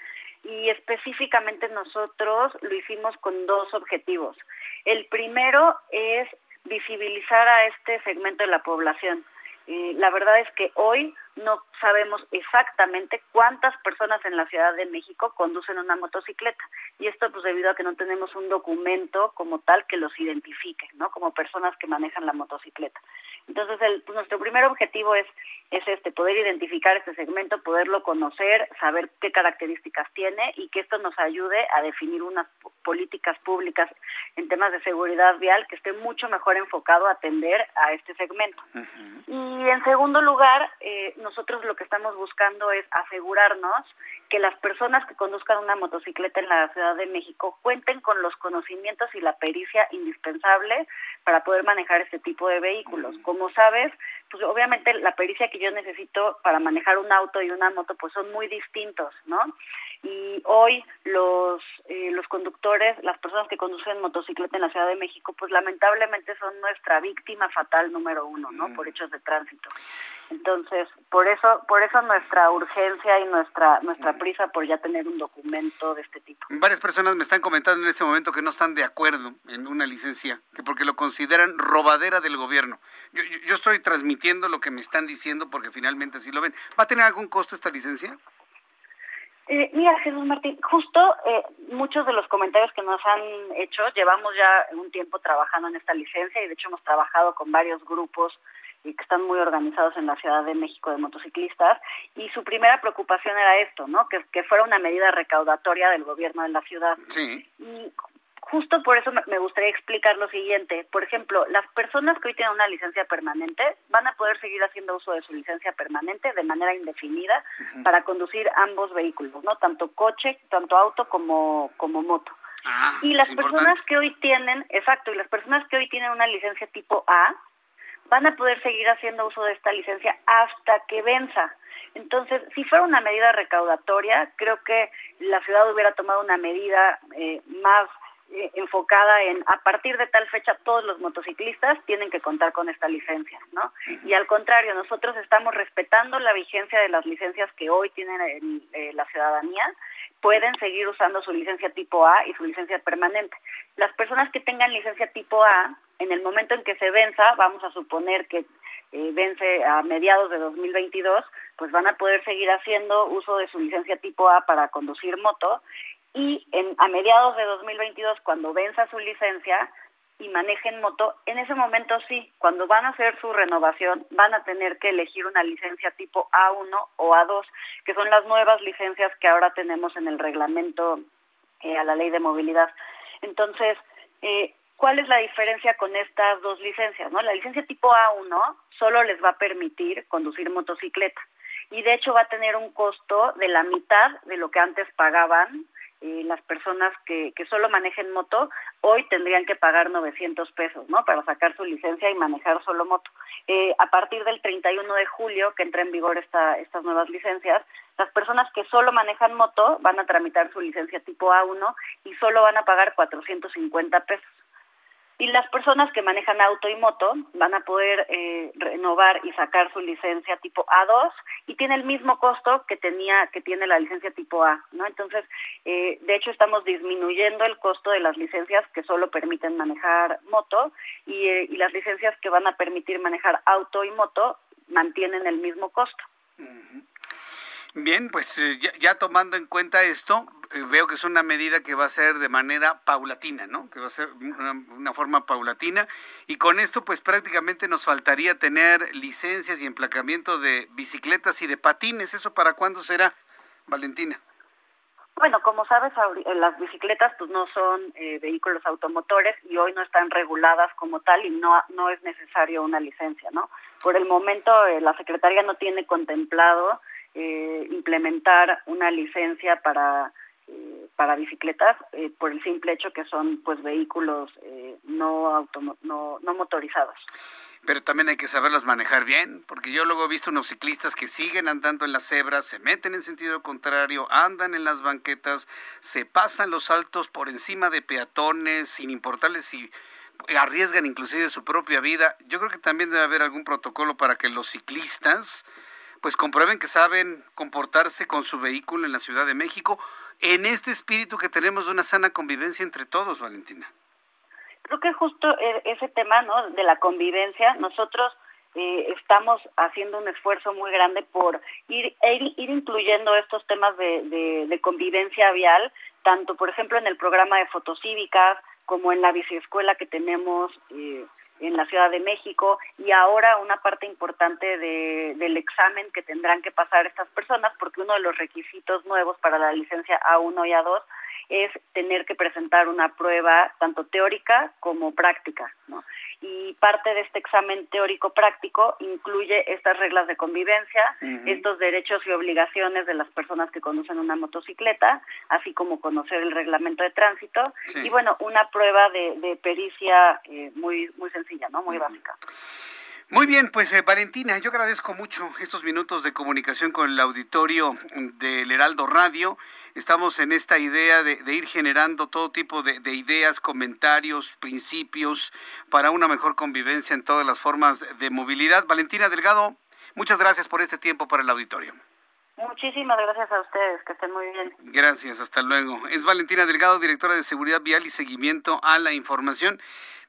y específicamente nosotros lo hicimos con dos objetivos. El primero es visibilizar a este segmento de la población la verdad es que hoy no sabemos exactamente cuántas personas en la Ciudad de México conducen una motocicleta y esto pues debido a que no tenemos un documento como tal que los identifique, ¿no? Como personas que manejan la motocicleta. Entonces, el, pues, nuestro primer objetivo es, es este, poder identificar este segmento, poderlo conocer, saber qué características tiene y que esto nos ayude a definir unas políticas públicas en temas de seguridad vial que esté mucho mejor enfocado a atender a este segmento. Y en segundo lugar, eh, nosotros lo que estamos buscando es asegurarnos que las personas que conduzcan una motocicleta en la Ciudad de México cuenten con los conocimientos y la pericia indispensable para poder manejar este tipo de vehículos. Como sabes, pues obviamente la pericia que yo necesito para manejar un auto y una moto pues son muy distintos, ¿no? Y hoy los eh, los conductores, las personas que conducen motocicleta en la Ciudad de México, pues lamentablemente son nuestra víctima fatal número uno, ¿no? Mm. Por hechos de tránsito. Entonces, por eso por eso nuestra urgencia y nuestra nuestra mm. prisa por ya tener un documento de este tipo. Varias personas me están comentando en este momento que no están de acuerdo en una licencia, que porque lo consideran robadera del gobierno. Yo, yo, yo estoy transmitiendo lo que me están diciendo porque finalmente así lo ven. ¿Va a tener algún costo esta licencia? Eh, mira, Jesús Martín, justo eh, muchos de los comentarios que nos han hecho, llevamos ya un tiempo trabajando en esta licencia y de hecho hemos trabajado con varios grupos y que están muy organizados en la Ciudad de México de motociclistas y su primera preocupación era esto, ¿no? Que, que fuera una medida recaudatoria del gobierno de la ciudad. Sí. Y justo por eso me gustaría explicar lo siguiente. Por ejemplo, las personas que hoy tienen una licencia permanente van a poder seguir haciendo uso de su licencia permanente de manera indefinida para conducir ambos vehículos, ¿no? Tanto coche, tanto auto como, como moto. Ah, y las personas que hoy tienen, exacto, y las personas que hoy tienen una licencia tipo A van a poder seguir haciendo uso de esta licencia hasta que venza. Entonces, si fuera una medida recaudatoria, creo que la ciudad hubiera tomado una medida eh, más eh, enfocada en a partir de tal fecha todos los motociclistas tienen que contar con esta licencia, ¿no? Y al contrario, nosotros estamos respetando la vigencia de las licencias que hoy tienen eh, la ciudadanía, pueden seguir usando su licencia tipo A y su licencia permanente. Las personas que tengan licencia tipo A, en el momento en que se venza, vamos a suponer que eh, vence a mediados de 2022, pues van a poder seguir haciendo uso de su licencia tipo A para conducir moto y en, a mediados de 2022, cuando venza su licencia y manejen moto, en ese momento sí, cuando van a hacer su renovación, van a tener que elegir una licencia tipo A1 o A2, que son las nuevas licencias que ahora tenemos en el reglamento eh, a la ley de movilidad. Entonces, eh, ¿cuál es la diferencia con estas dos licencias? ¿no? La licencia tipo A1 solo les va a permitir conducir motocicleta y de hecho va a tener un costo de la mitad de lo que antes pagaban eh, las personas que, que solo manejen moto hoy tendrían que pagar 900 pesos, ¿no? Para sacar su licencia y manejar solo moto. Eh, a partir del 31 de julio, que entra en vigor esta, estas nuevas licencias, las personas que solo manejan moto van a tramitar su licencia tipo A1 y solo van a pagar 450 pesos y las personas que manejan auto y moto van a poder eh, renovar y sacar su licencia tipo A2 y tiene el mismo costo que tenía que tiene la licencia tipo A, ¿no? Entonces, eh, de hecho estamos disminuyendo el costo de las licencias que solo permiten manejar moto y, eh, y las licencias que van a permitir manejar auto y moto mantienen el mismo costo. Bien, pues ya, tomando en cuenta esto, veo que es una medida que va a ser de manera paulatina, ¿no? Que va a ser una, forma paulatina. Y con esto, pues prácticamente nos faltaría tener licencias y emplacamiento de bicicletas y de patines. ¿Eso para cuándo será, Valentina? Bueno, como sabes, eh, las bicicletas pues no son eh, vehículos automotores y hoy no están reguladas como tal y no no es necesario una licencia, ¿no? Por el momento eh, la Secretaría no tiene contemplado implementar una licencia para eh, para bicicletas eh, por el simple hecho que son pues vehículos eh, no, no, no motorizados. Pero también hay que saberlas manejar bien, porque yo luego he visto unos ciclistas que siguen andando en las cebras, se meten en sentido contrario, andan en las banquetas, se pasan los saltos por encima de peatones, sin importarles si arriesgan inclusive su propia vida. Yo creo que también debe haber algún protocolo para que los ciclistas pues comprueben que saben comportarse con su vehículo en la Ciudad de México en este espíritu que tenemos de una sana convivencia entre todos, Valentina. Creo que justo e, ese tema, ¿no? De la convivencia, nosotros eh, estamos haciendo un esfuerzo muy grande por ir, ir, incluyendo estos temas de, de, convivencia vial, tanto, por ejemplo, en el programa de fotocívicas como en la biciescuela que tenemos. Eh, en la Ciudad de México y ahora una parte importante de, del examen que tendrán que pasar estas personas, porque uno de los requisitos nuevos para la licencia A1 y A2 es tener que presentar una prueba tanto teórica como práctica, ¿no? Y parte de este examen teórico práctico incluye estas reglas de convivencia, estos derechos y obligaciones de las personas que conducen una motocicleta, así como conocer el reglamento de tránsito y bueno, una prueba de, pericia eh, muy muy sencilla, ¿no? Muy básica. Muy bien, pues eh, Valentina, yo agradezco mucho estos minutos de comunicación con el auditorio del Heraldo Radio. Estamos en esta idea de, ir generando todo tipo de, ideas, comentarios, principios para una mejor convivencia en todas las formas de movilidad. Valentina Delgado, muchas gracias por este tiempo para el auditorio. Muchísimas gracias a ustedes, que estén muy bien. Gracias, hasta luego. Es Valentina Delgado, directora de Seguridad Vial y Seguimiento a la Información.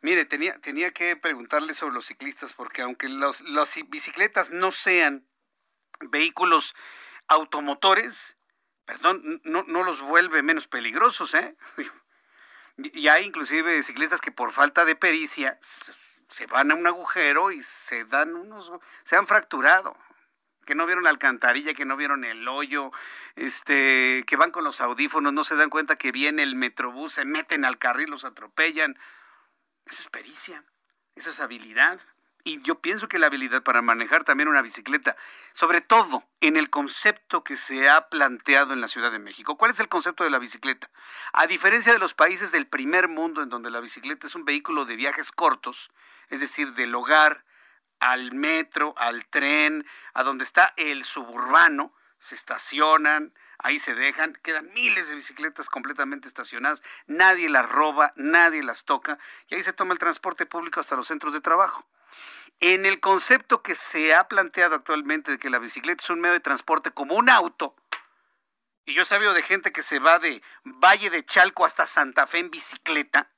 Mire, tenía, tenía que preguntarle sobre los ciclistas, porque aunque los, las bicicletas no sean vehículos automotores, perdón, no, no los vuelve menos peligrosos, ¿eh? Y hay inclusive ciclistas que por falta de pericia se van a un agujero y se dan unos, se han fracturado, que no vieron la alcantarilla, que no vieron el hoyo, este, que van con los audífonos, no se dan cuenta que viene el metrobús, se meten al carril, los atropellan. Esa es pericia, esa es habilidad. Y yo pienso que la habilidad para manejar también una bicicleta, sobre todo en el concepto que se ha planteado en la Ciudad de México. ¿Cuál es el concepto de la bicicleta? A diferencia de los países del primer mundo en donde la bicicleta es un vehículo de viajes cortos, es decir, del hogar al metro, al tren, a donde está el suburbano, se estacionan, ahí se dejan, quedan miles de bicicletas completamente estacionadas, nadie las roba, nadie las toca, y ahí se toma el transporte público hasta los centros de trabajo. En el concepto que se ha planteado actualmente de que la bicicleta es un medio de transporte como un auto, y yo he sabido de gente que se va de Valle de Chalco hasta Santa Fe en bicicleta,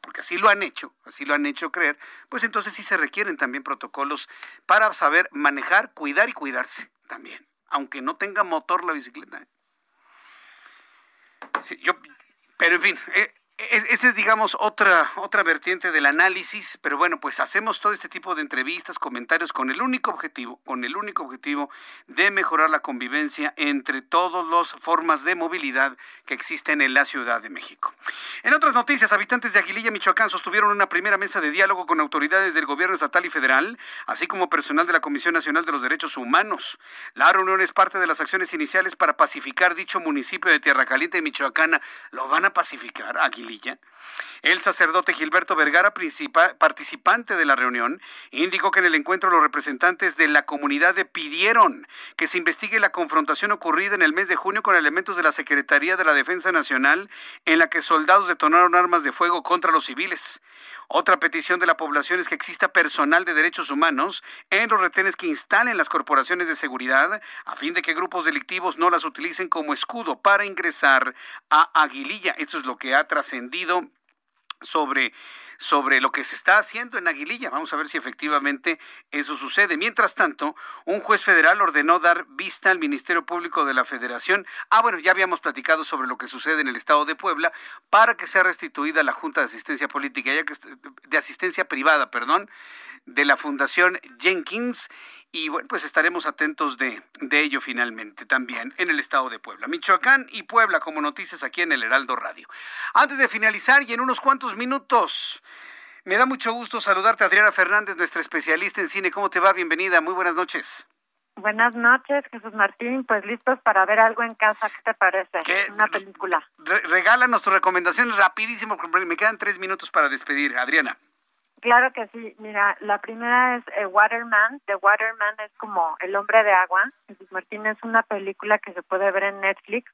porque así lo han hecho, así lo han hecho creer, pues entonces sí se requieren también protocolos para saber manejar, cuidar y cuidarse también, aunque no tenga motor la bicicleta. ¿eh? pero en fin, eh, esa es, digamos, otra, otra vertiente del análisis, pero bueno, pues hacemos todo este tipo de entrevistas, comentarios con el único objetivo, con el único objetivo de mejorar la convivencia entre todas las formas de movilidad que existen en la Ciudad de México. En otras noticias, habitantes de Aguililla, Michoacán, sostuvieron una primera mesa de diálogo con autoridades del gobierno estatal y federal, así como personal de la Comisión Nacional de los Derechos Humanos. La reunión es parte de las acciones iniciales para pacificar dicho municipio de Tierra Caliente, Michoacán. ¿Lo van a pacificar, Aguililla? El sacerdote Gilberto Vergara, participante de la reunión, indicó que en el encuentro los representantes de la comunidad pidieron que se investigue la confrontación ocurrida en el mes de junio con elementos de la Secretaría de la Defensa Nacional en la que soldados detonaron armas de fuego contra los civiles. Otra petición de la población es que exista personal de derechos humanos en los retenes que instalen las corporaciones de seguridad a fin de que grupos delictivos no las utilicen como escudo para ingresar a Aguililla. Esto es lo que ha trascendido sobre sobre lo que se está haciendo en Aguililla. Vamos a ver si efectivamente eso sucede. Mientras tanto, un juez federal ordenó dar vista al Ministerio Público de la Federación. Ah, bueno, ya habíamos platicado sobre lo que sucede en el Estado de Puebla para que sea restituida la Junta de Asistencia Política, ya que de asistencia privada, perdón, de la Fundación Jenkins y bueno, pues estaremos atentos de, de, ello finalmente también en el estado de Puebla. Michoacán y Puebla como noticias aquí en el Heraldo Radio. Antes de finalizar y en unos cuantos minutos, me da mucho gusto saludarte Adriana Fernández, nuestra especialista en cine. ¿Cómo te va? Bienvenida, muy buenas noches. Buenas noches, Jesús Martín. Pues listos para ver algo en casa. ¿Qué te parece? Una película. regálanos tu recomendación rapidísimo, me quedan tres minutos para despedir. Adriana. Claro que sí. Mira, la primera es eh, Waterman. The Waterman es como El hombre de agua. Jesús Martín es una película que se puede ver en Netflix.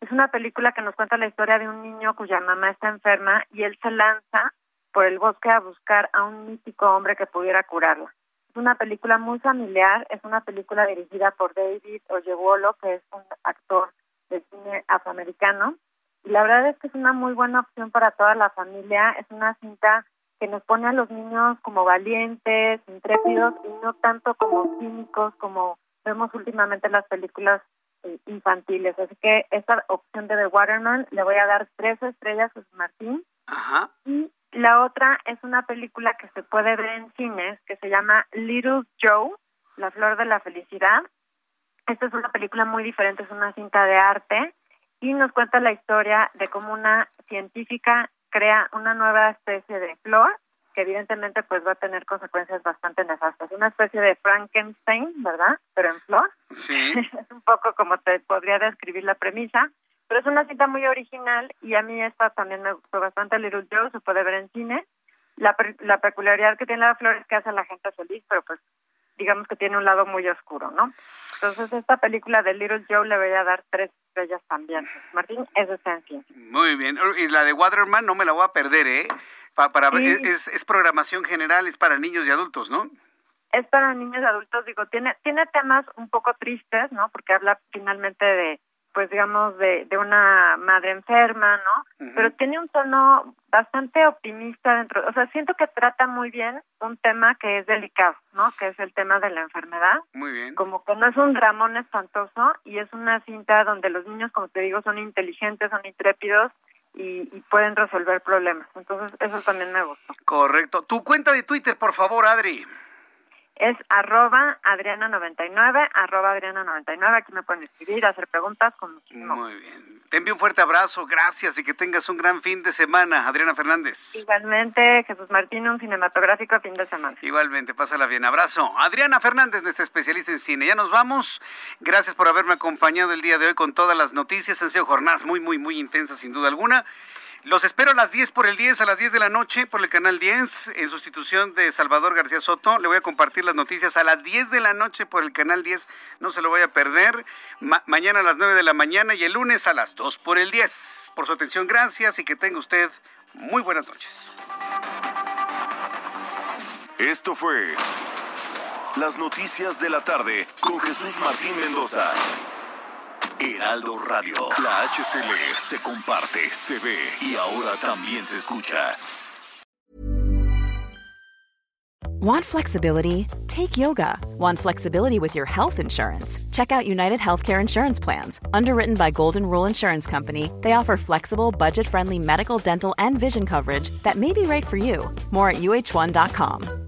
Es una película que nos cuenta la historia de un niño cuya mamá está enferma y él se lanza por el bosque a buscar a un mítico hombre que pudiera curarla. Es una película muy familiar, es una película dirigida por David Oyewolo, que es un actor de cine afroamericano. Y la verdad es que es una muy buena opción para toda la familia. Es una cinta que nos pone a los niños como valientes, intrépidos y no tanto como cínicos como vemos últimamente en las películas eh, infantiles. Así que esta opción de The Waterman le voy a dar tres estrellas a Martín. Ajá. Y la otra es una película que se puede ver en cines que se llama Little Joe, La Flor de la Felicidad. Esta es una película muy diferente, es una cinta de arte y nos cuenta la historia de cómo una científica crea una nueva especie de flor que evidentemente pues va a tener consecuencias bastante nefastas. Una especie de Frankenstein, ¿verdad? Pero en flor. Sí. es un poco como te podría describir la premisa, pero es una cinta muy original y a mí esta también me gustó bastante. Little Joe se puede ver en cine. La, la peculiaridad que tiene la flor es que hace a la gente feliz, pero pues digamos que tiene un lado muy oscuro, ¿no? Entonces, esta película de Little Joe le voy a dar tres estrellas también. Martín, eso está en fin. Muy bien. Y la de Waterman no me la voy a perder, ¿eh? para, es, es programación general, es para niños y adultos, ¿no? Es para niños y adultos, digo, tiene, tiene temas un poco tristes, ¿no? Porque habla finalmente de pues digamos, de, de una madre enferma, ¿no? Pero tiene un tono bastante optimista dentro, o sea, siento que trata muy bien un tema que es delicado, ¿no? Que es el tema de la enfermedad. Muy bien. Como que no es un Ramón espantoso y es una cinta donde los niños, como te digo, son inteligentes, son intrépidos y, y pueden resolver problemas. Entonces, eso también me gustó. Correcto. Tu cuenta de Twitter, por favor, Adri es arroba Adriana99, arroba Adriana99. Aquí me pueden escribir, hacer preguntas con muchísimo. Muy bien. Te envío un fuerte abrazo, gracias y que tengas un gran fin de semana, Adriana Fernández. Igualmente, Jesús Martín, un cinematográfico fin de semana. Igualmente, pásala bien. Abrazo. Adriana Fernández, nuestra especialista en cine. Ya nos vamos. Gracias por haberme acompañado el día de hoy con todas las noticias. Han sido jornadas muy, muy, muy intensas, sin duda alguna. Los espero a las 10 por el 10, a las 10 de la noche por el canal 10, en sustitución de Salvador García Soto. Le voy a compartir las noticias a las 10 de la noche por el canal 10, no se lo voy a perder. mañana a las 9 de la mañana y el lunes a las 2 por el 10. Por su atención, gracias y que tenga usted muy buenas noches. Esto fue Las Noticias de la Tarde con Jesús Martín Mendoza. Heraldo Radio. La HCL se comparte, se ve y ahora también se escucha. Want flexibility? Take yoga. Want flexibility with your health insurance? Check out United Healthcare Insurance Plans. Underwritten by Golden Rule Insurance Company, they offer flexible, budget friendly medical, dental, and vision coverage that may be right for you. More at uh1.com.